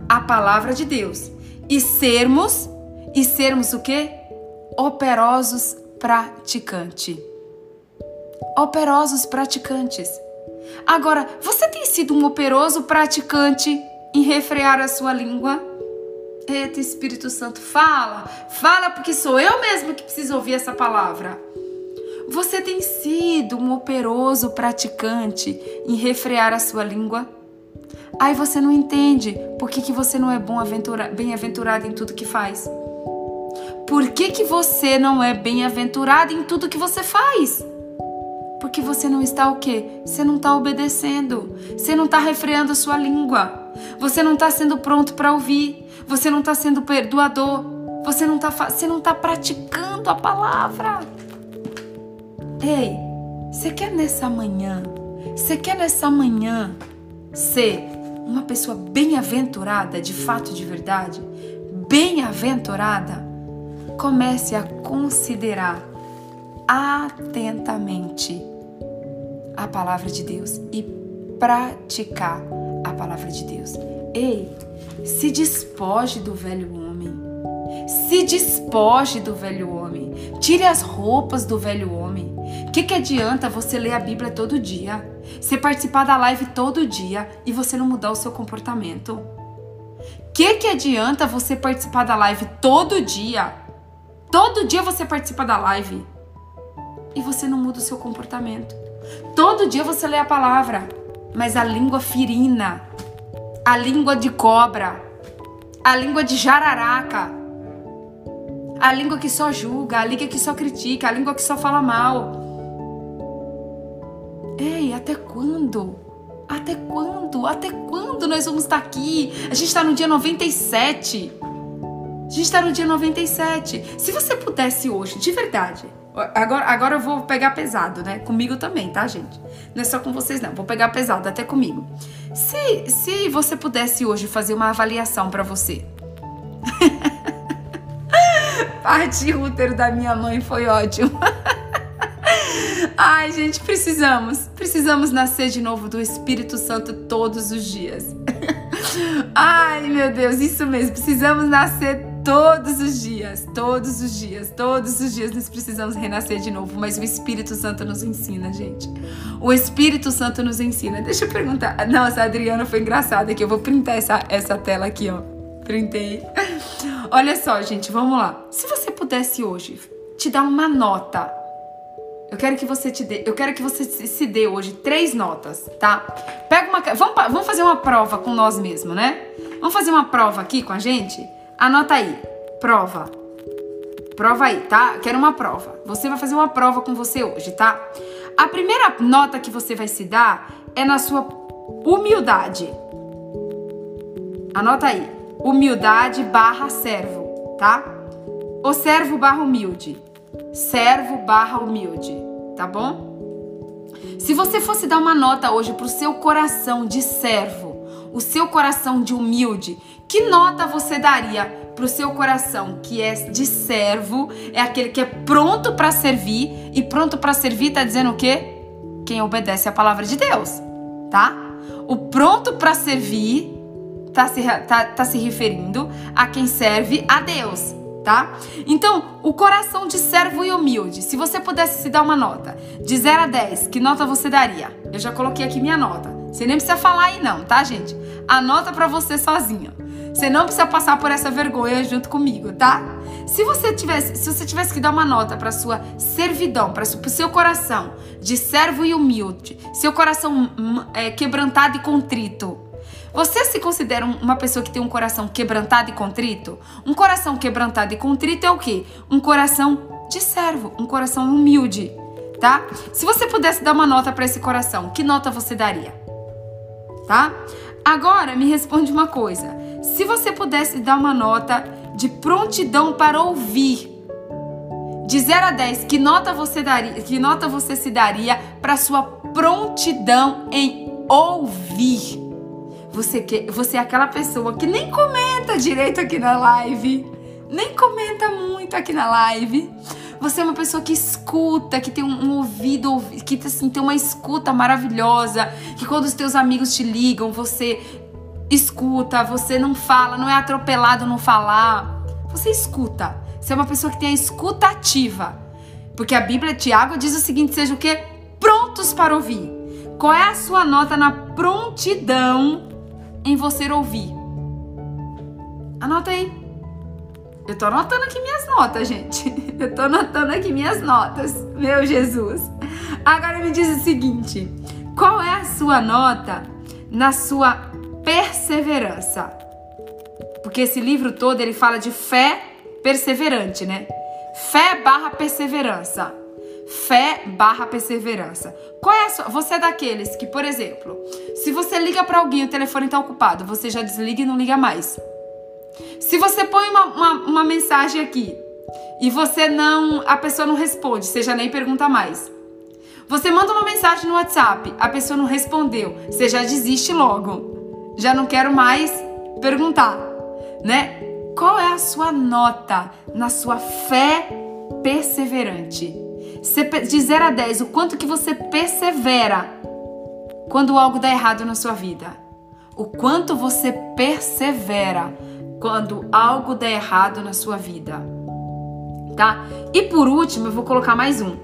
a palavra de Deus e sermos e sermos o quê? Operosos praticante. Operosos praticantes. Agora, você tem sido um operoso praticante em refrear a sua língua? Eita, Espírito Santo, fala, fala, porque sou eu mesmo que preciso ouvir essa palavra. Você tem sido um operoso praticante em refrear a sua língua? Aí você não entende por que, que você não é bom bem-aventurado em tudo que faz. Por que, que você não é bem-aventurado em tudo que você faz? Porque você não está o quê? Você não está obedecendo. Você não está refreando a sua língua. Você não está sendo pronto para ouvir. Você não está sendo perdoador. Você não está você não tá praticando a palavra. Ei, você quer nessa manhã? Você quer nessa manhã ser uma pessoa bem-aventurada, de fato, de verdade? Bem-aventurada? Comece a considerar atentamente a palavra de Deus e praticar a palavra de Deus. Ei, se despoje do velho homem. Se despoje do velho homem. Tire as roupas do velho homem. O que, que adianta você ler a Bíblia todo dia? Você participar da live todo dia e você não mudar o seu comportamento? O que, que adianta você participar da live todo dia? Todo dia você participa da live e você não muda o seu comportamento. Todo dia você lê a palavra, mas a língua firina, a língua de cobra, a língua de jararaca, a língua que só julga, a língua que só critica, a língua que só fala mal. Ei, até quando? Até quando? Até quando nós vamos estar aqui? A gente está no dia 97. A gente está no dia 97. Se você pudesse hoje, de verdade, Agora, agora eu vou pegar pesado, né? Comigo também, tá, gente? Não é só com vocês, não. Vou pegar pesado até comigo. Se, se você pudesse hoje fazer uma avaliação para você. Parte útero da minha mãe foi ótimo. Ai, gente, precisamos. Precisamos nascer de novo do Espírito Santo todos os dias. Ai, meu Deus, isso mesmo. Precisamos nascer Todos os dias, todos os dias, todos os dias nós precisamos renascer de novo, mas o Espírito Santo nos ensina, gente. O Espírito Santo nos ensina. Deixa eu perguntar. Nossa, a Adriana foi engraçada aqui. Eu vou printar essa, essa tela aqui, ó. Printei. Olha só, gente, vamos lá. Se você pudesse hoje te dar uma nota eu quero que você te dê, eu quero que você se dê hoje três notas, tá? Pega uma, vamos, vamos fazer uma prova com nós mesmos, né? Vamos fazer uma prova aqui com a gente? Anota aí. Prova. Prova aí, tá? Quero uma prova. Você vai fazer uma prova com você hoje, tá? A primeira nota que você vai se dar é na sua humildade. Anota aí. Humildade barra servo, tá? O servo barra humilde. Servo barra humilde, tá bom? Se você fosse dar uma nota hoje pro seu coração de servo, o seu coração de humilde, que nota você daria para o seu coração que é de servo, é aquele que é pronto para servir e pronto para servir tá dizendo o quê? Quem obedece à palavra de Deus, tá? O pronto para servir tá se, tá, tá se referindo a quem serve a Deus, tá? Então, o coração de servo e humilde, se você pudesse se dar uma nota de 0 a 10, que nota você daria? Eu já coloquei aqui minha nota. Você nem precisa falar aí não, tá, gente? Anota para você sozinha. Você não precisa passar por essa vergonha junto comigo, tá? Se você tivesse, se você tivesse que dar uma nota para sua servidão, para o seu coração de servo e humilde, seu coração hum, é, quebrantado e contrito, você se considera uma pessoa que tem um coração quebrantado e contrito? Um coração quebrantado e contrito é o quê? Um coração de servo, um coração humilde, tá? Se você pudesse dar uma nota para esse coração, que nota você daria? Tá? Agora me responde uma coisa. Se você pudesse dar uma nota de prontidão para ouvir, de 0 a 10, que nota você daria, que nota você se daria para sua prontidão em ouvir? Você que você é aquela pessoa que nem comenta direito aqui na live, nem comenta muito aqui na live. Você é uma pessoa que escuta, que tem um, ouvido, que assim, tem uma escuta maravilhosa, que quando os teus amigos te ligam, você escuta, você não fala, não é atropelado não falar. Você escuta. Você é uma pessoa que tem a escuta ativa. Porque a Bíblia, Tiago, diz o seguinte: seja o quê? Prontos para ouvir. Qual é a sua nota na prontidão em você ouvir. Anota aí. Eu tô anotando aqui minhas notas, gente. Eu tô anotando aqui minhas notas. Meu Jesus. Agora me diz o seguinte: qual é a sua nota na sua perseverança? Porque esse livro todo ele fala de fé perseverante, né? Fé barra perseverança. Fé barra perseverança. Qual é a sua? Você é daqueles que, por exemplo, se você liga para alguém e o telefone está ocupado, você já desliga e não liga mais. Se você põe uma, uma, uma mensagem aqui e você não. a pessoa não responde, você já nem pergunta mais. Você manda uma mensagem no WhatsApp, a pessoa não respondeu, você já desiste logo. Já não quero mais perguntar, né? Qual é a sua nota na sua fé perseverante? De 0 a 10, o quanto que você persevera quando algo dá errado na sua vida? O quanto você persevera quando algo dá errado na sua vida? Tá? E por último, eu vou colocar mais um.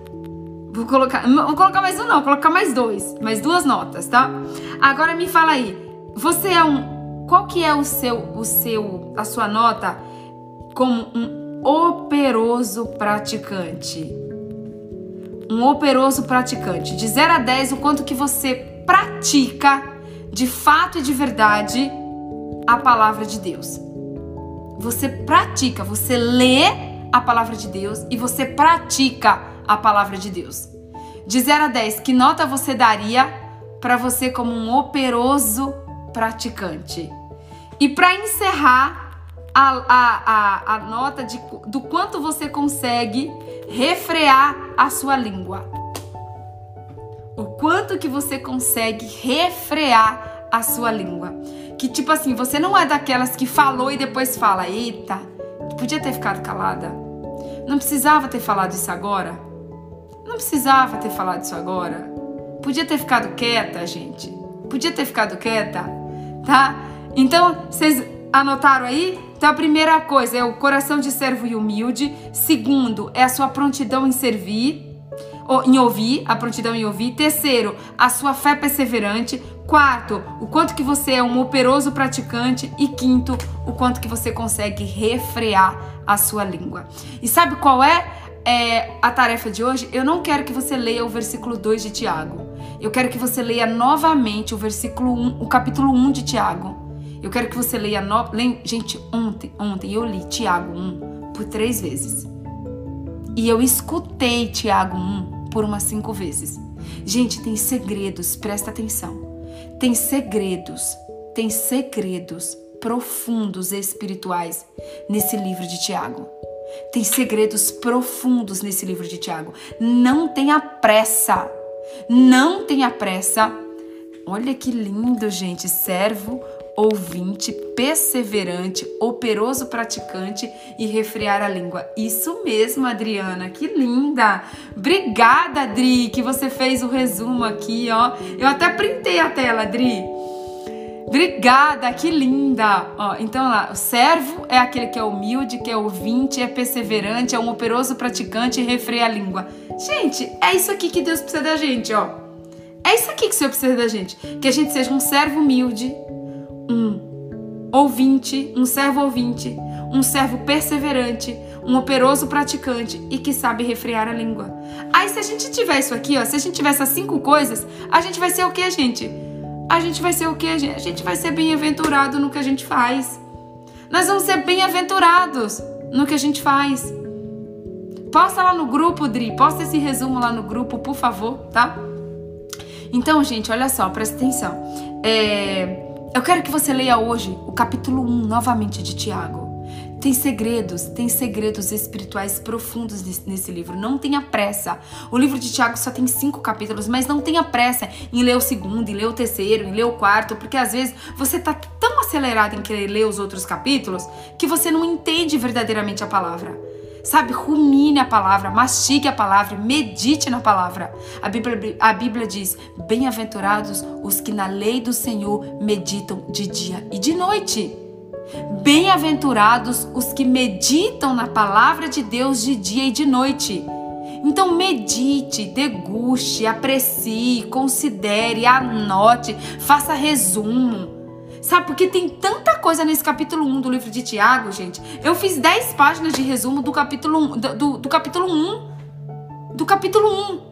Vou colocar, vou colocar mais um não, vou colocar mais dois, mais duas notas, tá? Agora me fala aí, você é um, qual que é o seu, o seu, a sua nota como um operoso praticante? Um operoso praticante, de 0 a 10, o quanto que você pratica de fato e de verdade a palavra de Deus. Você pratica, você lê a palavra de Deus e você pratica a palavra de Deus. De 0 a 10, que nota você daria para você como um operoso praticante? E para encerrar, a, a, a, a nota de, do quanto você consegue refrear a sua língua. O quanto que você consegue refrear a sua língua. Que tipo assim, você não é daquelas que falou e depois fala, eita, podia ter ficado calada. Não precisava ter falado isso agora. Não precisava ter falado isso agora. Podia ter ficado quieta, gente. Podia ter ficado quieta, tá? Então, vocês anotaram aí? Então, a primeira coisa é o coração de servo e humilde. Segundo, é a sua prontidão em servir, ou em ouvir, a prontidão em ouvir. Terceiro, a sua fé perseverante. Quarto, o quanto que você é um operoso praticante. E quinto, o quanto que você consegue refrear a sua língua. E sabe qual é é, a tarefa de hoje, eu não quero que você leia o versículo 2 de Tiago. Eu quero que você leia novamente o versículo 1, o capítulo 1 de Tiago. Eu quero que você leia. No... Gente, ontem, ontem eu li Tiago 1 por três vezes. E eu escutei Tiago 1 por umas cinco vezes. Gente, tem segredos, presta atenção. Tem segredos, tem segredos profundos espirituais nesse livro de Tiago. Tem segredos profundos nesse livro de Tiago. Não tenha pressa. Não tenha pressa. Olha que lindo, gente. Servo, ouvinte, perseverante, operoso praticante e refrear a língua. Isso mesmo, Adriana. Que linda. Obrigada, Adri, que você fez o resumo aqui, ó. Eu até printei a tela, Adri. Obrigada, que linda! Ó, então lá, o servo é aquele que é humilde, que é ouvinte, é perseverante, é um operoso praticante e refreia a língua. Gente, é isso aqui que Deus precisa da gente, ó. É isso aqui que o Senhor precisa da gente. Que a gente seja um servo humilde, um ouvinte, um servo ouvinte, um servo perseverante, um operoso praticante e que sabe refrear a língua. Aí se a gente tiver isso aqui, ó, se a gente tiver essas cinco coisas, a gente vai ser o que, gente? A gente vai ser o que? A gente vai ser bem-aventurado no que a gente faz. Nós vamos ser bem-aventurados no que a gente faz. Posta lá no grupo, Dri. Posta esse resumo lá no grupo, por favor, tá? Então, gente, olha só, presta atenção. É, eu quero que você leia hoje o capítulo 1 novamente de Tiago. Tem segredos, tem segredos espirituais profundos nesse, livro. Não tenha pressa. O livro de Tiago só tem cinco capítulos, mas não tenha pressa em ler o segundo, em ler o terceiro, em ler o quarto, porque às vezes você tá tão acelerado em querer ler os outros capítulos que você não entende verdadeiramente a palavra. Sabe, rumine a palavra, mastigue a palavra, medite na palavra. A Bíblia, a Bíblia diz: Bem-aventurados os que na lei do Senhor meditam de dia e de noite. Bem-aventurados os que meditam na palavra de Deus de dia e de noite. Então medite, deguste, aprecie, considere, anote, faça resumo. Sabe, porque tem tanta coisa nesse capítulo 1 do livro de Tiago, gente. Eu fiz 10 páginas de resumo do capítulo 1, do, do, do capítulo 1. Do capítulo 1.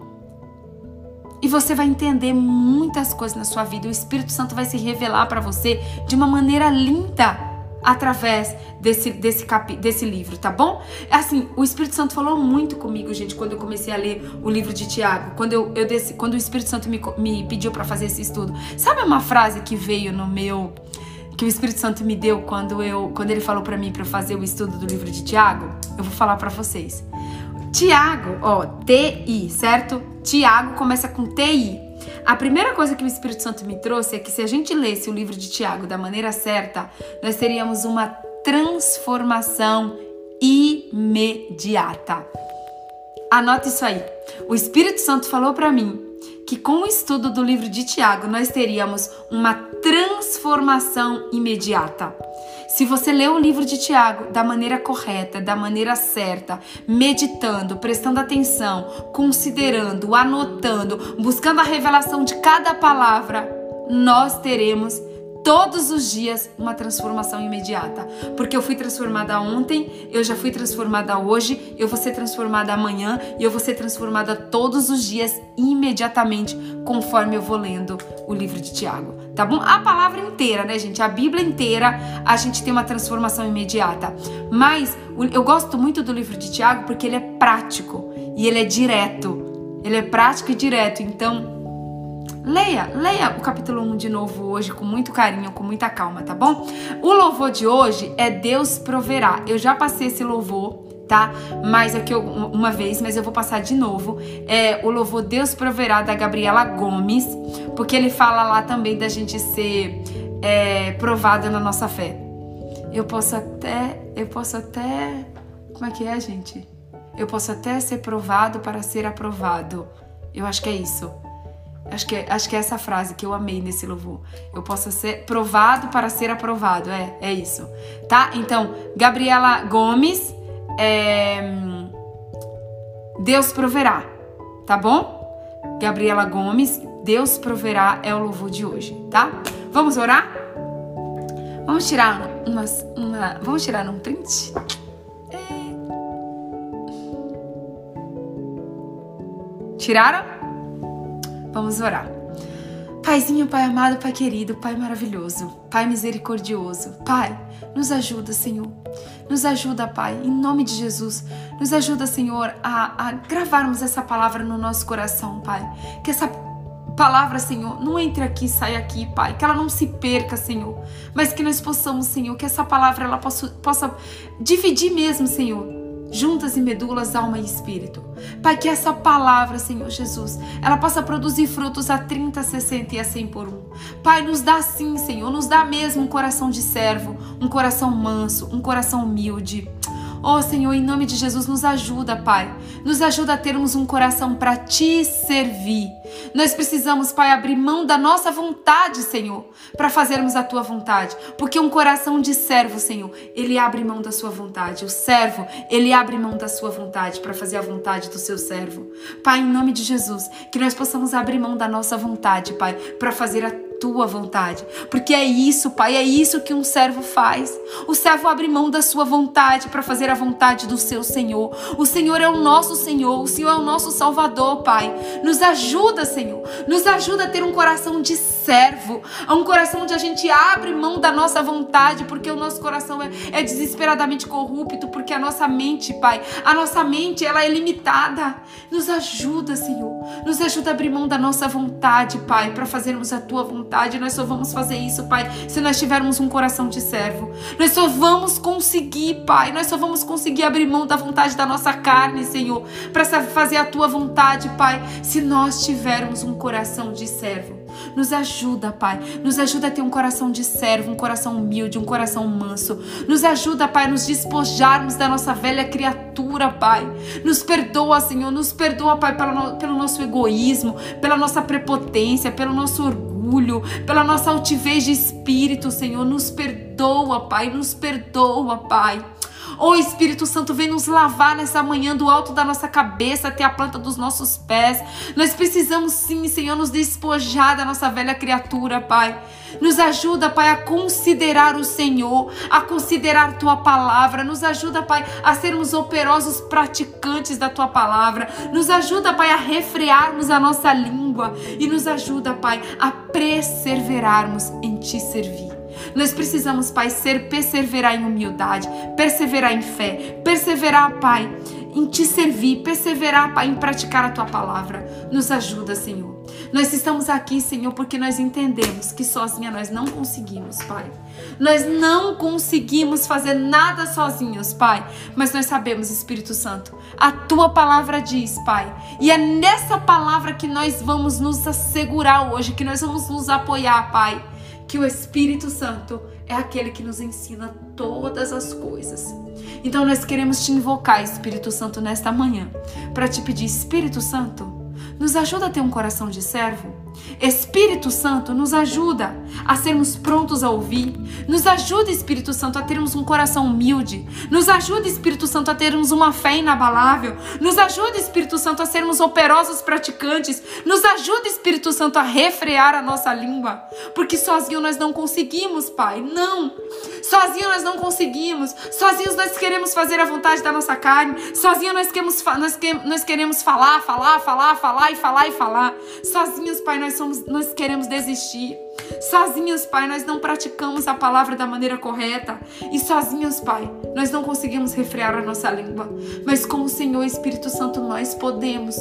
E você vai entender muitas coisas na sua vida. O Espírito Santo vai se revelar para você de uma maneira linda através desse, desse, capi, desse livro, tá bom? Assim, o Espírito Santo falou muito comigo, gente, quando eu comecei a ler o livro de Tiago, quando, eu, eu desse, quando o Espírito Santo me, me pediu para fazer esse estudo. Sabe uma frase que veio no meu que o Espírito Santo me deu quando eu quando ele falou para mim para fazer o estudo do livro de Tiago? Eu vou falar para vocês. Tiago, ó, T-I, certo? Tiago começa com T-I. A primeira coisa que o Espírito Santo me trouxe é que se a gente lesse o livro de Tiago da maneira certa, nós teríamos uma transformação imediata. Anota isso aí. O Espírito Santo falou para mim que com o estudo do livro de Tiago nós teríamos uma transformação imediata. Se você lê o livro de Tiago da maneira correta, da maneira certa, meditando, prestando atenção, considerando, anotando, buscando a revelação de cada palavra, nós teremos todos os dias uma transformação imediata. Porque eu fui transformada ontem, eu já fui transformada hoje, eu vou ser transformada amanhã e eu vou ser transformada todos os dias imediatamente, conforme eu vou lendo o livro de Tiago. Tá bom? A palavra inteira, né, gente? A Bíblia inteira, a gente tem uma transformação imediata. Mas eu gosto muito do livro de Tiago porque ele é prático e ele é direto. Ele é prático e direto. Então, Leia, leia o capítulo 1 de novo hoje com muito carinho, com muita calma, tá bom? O louvor de hoje é Deus proverá. Eu já passei esse louvor, tá? Mas aqui uma vez, mas eu vou passar de novo. É o louvor Deus proverá da Gabriela Gomes, porque ele fala lá também da gente ser é, provada na nossa fé. Eu posso até, eu posso até, como é que é, gente? Eu posso até ser provado para ser aprovado. Eu acho que é isso. Acho que, é, acho que é essa frase que eu amei nesse louvor. Eu posso ser provado para ser aprovado. É, é isso. Tá? Então, Gabriela Gomes, é... Deus proverá. Tá bom? Gabriela Gomes, Deus proverá é o louvor de hoje, tá? Vamos orar? Vamos tirar umas, uma, vamos tirar um print? É... Tiraram? Vamos orar. Paizinho, Pai amado, Pai querido, Pai maravilhoso, Pai misericordioso, Pai, nos ajuda, Senhor. Nos ajuda, Pai, em nome de Jesus. Nos ajuda, Senhor, a, a gravarmos essa palavra no nosso coração, Pai. Que essa palavra, Senhor, não entre aqui saia aqui, Pai. Que ela não se perca, Senhor. Mas que nós possamos, Senhor, que essa palavra ela possa, possa dividir mesmo, Senhor juntas e medulas, alma e espírito. Pai, que essa palavra, Senhor Jesus, ela possa produzir frutos a 30, 60 e a 100 por um. Pai, nos dá sim, Senhor, nos dá mesmo um coração de servo, um coração manso, um coração humilde. Oh Senhor, em nome de Jesus, nos ajuda, Pai. Nos ajuda a termos um coração para te servir. Nós precisamos, Pai, abrir mão da nossa vontade, Senhor, para fazermos a tua vontade. Porque um coração de servo, Senhor, ele abre mão da sua vontade. O servo, ele abre mão da sua vontade para fazer a vontade do seu servo. Pai, em nome de Jesus, que nós possamos abrir mão da nossa vontade, Pai, para fazer a tua vontade. Porque é isso, Pai, é isso que um servo faz. O servo abre mão da sua vontade para fazer a vontade do seu Senhor. O Senhor é o nosso Senhor, o Senhor é o nosso Salvador, Pai. Nos ajuda, Senhor. Nos ajuda a ter um coração de servo, um coração onde a gente abre mão da nossa vontade, porque o nosso coração é, é desesperadamente corrupto, porque a nossa mente, Pai, a nossa mente, ela é limitada. Nos ajuda, Senhor. Nos ajuda a abrir mão da nossa vontade, Pai, para fazermos a tua vontade vontade. Nós só vamos fazer isso, Pai, se nós tivermos um coração de servo. Nós só vamos conseguir, Pai. Nós só vamos conseguir abrir mão da vontade da nossa carne, Senhor, para fazer a tua vontade, Pai, se nós tivermos um coração de servo. Nos ajuda, Pai. Nos ajuda a ter um coração de servo, um coração humilde, um coração manso. Nos ajuda, Pai, a nos despojarmos da nossa velha criatura, Pai. Nos perdoa, Senhor. Nos perdoa, Pai, pelo nosso egoísmo, pela nossa prepotência, pelo nosso orgulho orgulho, pela nossa altivez de espírito, Senhor. Nos perdoa, Pai, nos perdoa, Pai. Oh Espírito Santo, vem nos lavar nessa manhã do alto da nossa cabeça até a planta dos nossos pés. Nós precisamos sim, Senhor, nos despojar da nossa velha criatura, Pai. Nos ajuda, Pai, a considerar o Senhor, a considerar tua palavra. Nos ajuda, Pai, a sermos operosos praticantes da tua palavra. Nos ajuda, Pai, a refrearmos a nossa língua e nos ajuda, Pai, a perseverarmos em te servir. Nós precisamos, Pai, ser perseverar em humildade, perseverar em fé, perseverar, Pai, em te servir, perseverar, Pai, em praticar a tua palavra. Nos ajuda, Senhor. Nós estamos aqui, Senhor, porque nós entendemos que sozinha nós não conseguimos, Pai. Nós não conseguimos fazer nada sozinhos, Pai. Mas nós sabemos, Espírito Santo, a tua palavra diz, Pai. E é nessa palavra que nós vamos nos assegurar hoje, que nós vamos nos apoiar, Pai. Que o Espírito Santo é aquele que nos ensina todas as coisas. Então nós queremos te invocar, Espírito Santo, nesta manhã, para te pedir, Espírito Santo, nos ajuda a ter um coração de servo. Espírito Santo, nos ajuda a sermos prontos a ouvir. Nos ajuda, Espírito Santo, a termos um coração humilde. Nos ajuda, Espírito Santo, a termos uma fé inabalável. Nos ajuda, Espírito Santo, a sermos operosos praticantes. Nos ajuda, Espírito Santo, a refrear a nossa língua. Porque sozinho nós não conseguimos, Pai. Não. Sozinho nós não conseguimos. Sozinhos nós queremos fazer a vontade da nossa carne. Sozinho nós queremos, nós, nós queremos falar, falar, falar, falar e falar e falar. Sozinhos, Pai, nós, somos, nós queremos desistir. Sozinhos, Pai, nós não praticamos a palavra da maneira correta. E sozinhos, Pai, nós não conseguimos refrear a nossa língua. Mas com o Senhor Espírito Santo nós podemos.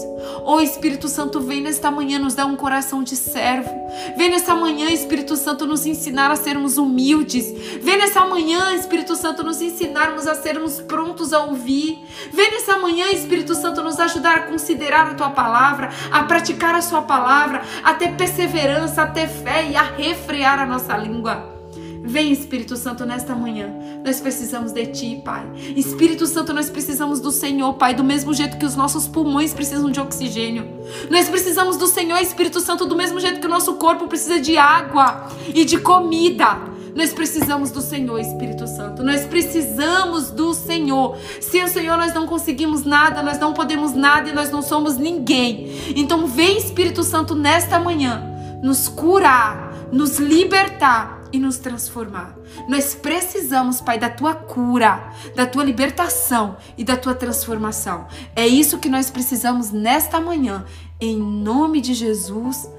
O Espírito Santo vem nesta manhã nos dar um coração de servo. Vem nesta manhã, Espírito Santo, nos ensinar a sermos humildes. Vem nessa manhã, Espírito Santo, nos ensinarmos a sermos prontos a ouvir. Vem nessa manhã, Espírito Santo, nos ajudar a considerar a tua palavra, a praticar a sua palavra, a ter perseverança, a ter fé e a refrear a nossa língua. Vem, Espírito Santo, nesta manhã. Nós precisamos de Ti, Pai. Espírito Santo, nós precisamos do Senhor, Pai, do mesmo jeito que os nossos pulmões precisam de oxigênio. Nós precisamos do Senhor, Espírito Santo, do mesmo jeito que o nosso corpo precisa de água e de comida. Nós precisamos do Senhor, Espírito Santo. Nós precisamos do Senhor. Sem o Senhor nós não conseguimos nada, nós não podemos nada e nós não somos ninguém. Então vem, Espírito Santo, nesta manhã, nos curar, nos libertar e nos transformar. Nós precisamos, Pai, da tua cura, da tua libertação e da tua transformação. É isso que nós precisamos nesta manhã. Em nome de Jesus.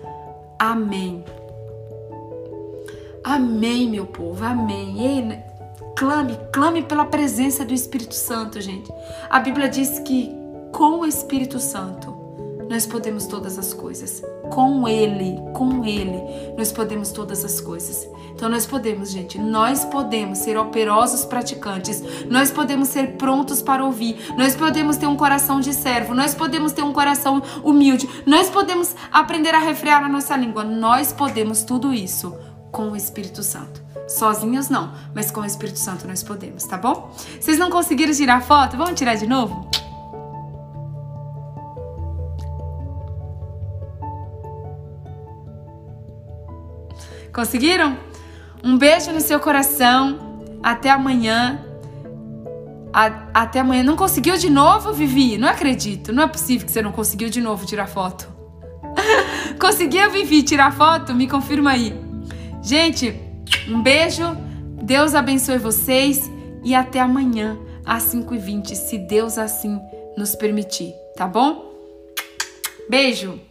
Amém. Amém, meu povo. Amém. Ei, clame, clame pela presença do Espírito Santo, gente. A Bíblia diz que com o Espírito Santo nós podemos todas as coisas. Com Ele, com Ele, nós podemos todas as coisas. Então nós podemos, gente, nós podemos ser operosos praticantes, nós podemos ser prontos para ouvir, nós podemos ter um coração de servo, nós podemos ter um coração humilde, nós podemos aprender a refrear a nossa língua, nós podemos tudo isso com o Espírito Santo. Sozinhos não, mas com o Espírito Santo nós podemos, tá bom? Vocês não conseguiram tirar foto? Vamos tirar de novo? Conseguiram? Um beijo no seu coração. Até amanhã. A, até amanhã. Não conseguiu de novo, Vivi? Não acredito. Não é possível que você não conseguiu de novo tirar foto. Conseguiu, Vivi, tirar foto? Me confirma aí. Gente, um beijo. Deus abençoe vocês. E até amanhã, às 5h20, se Deus assim nos permitir. Tá bom? Beijo!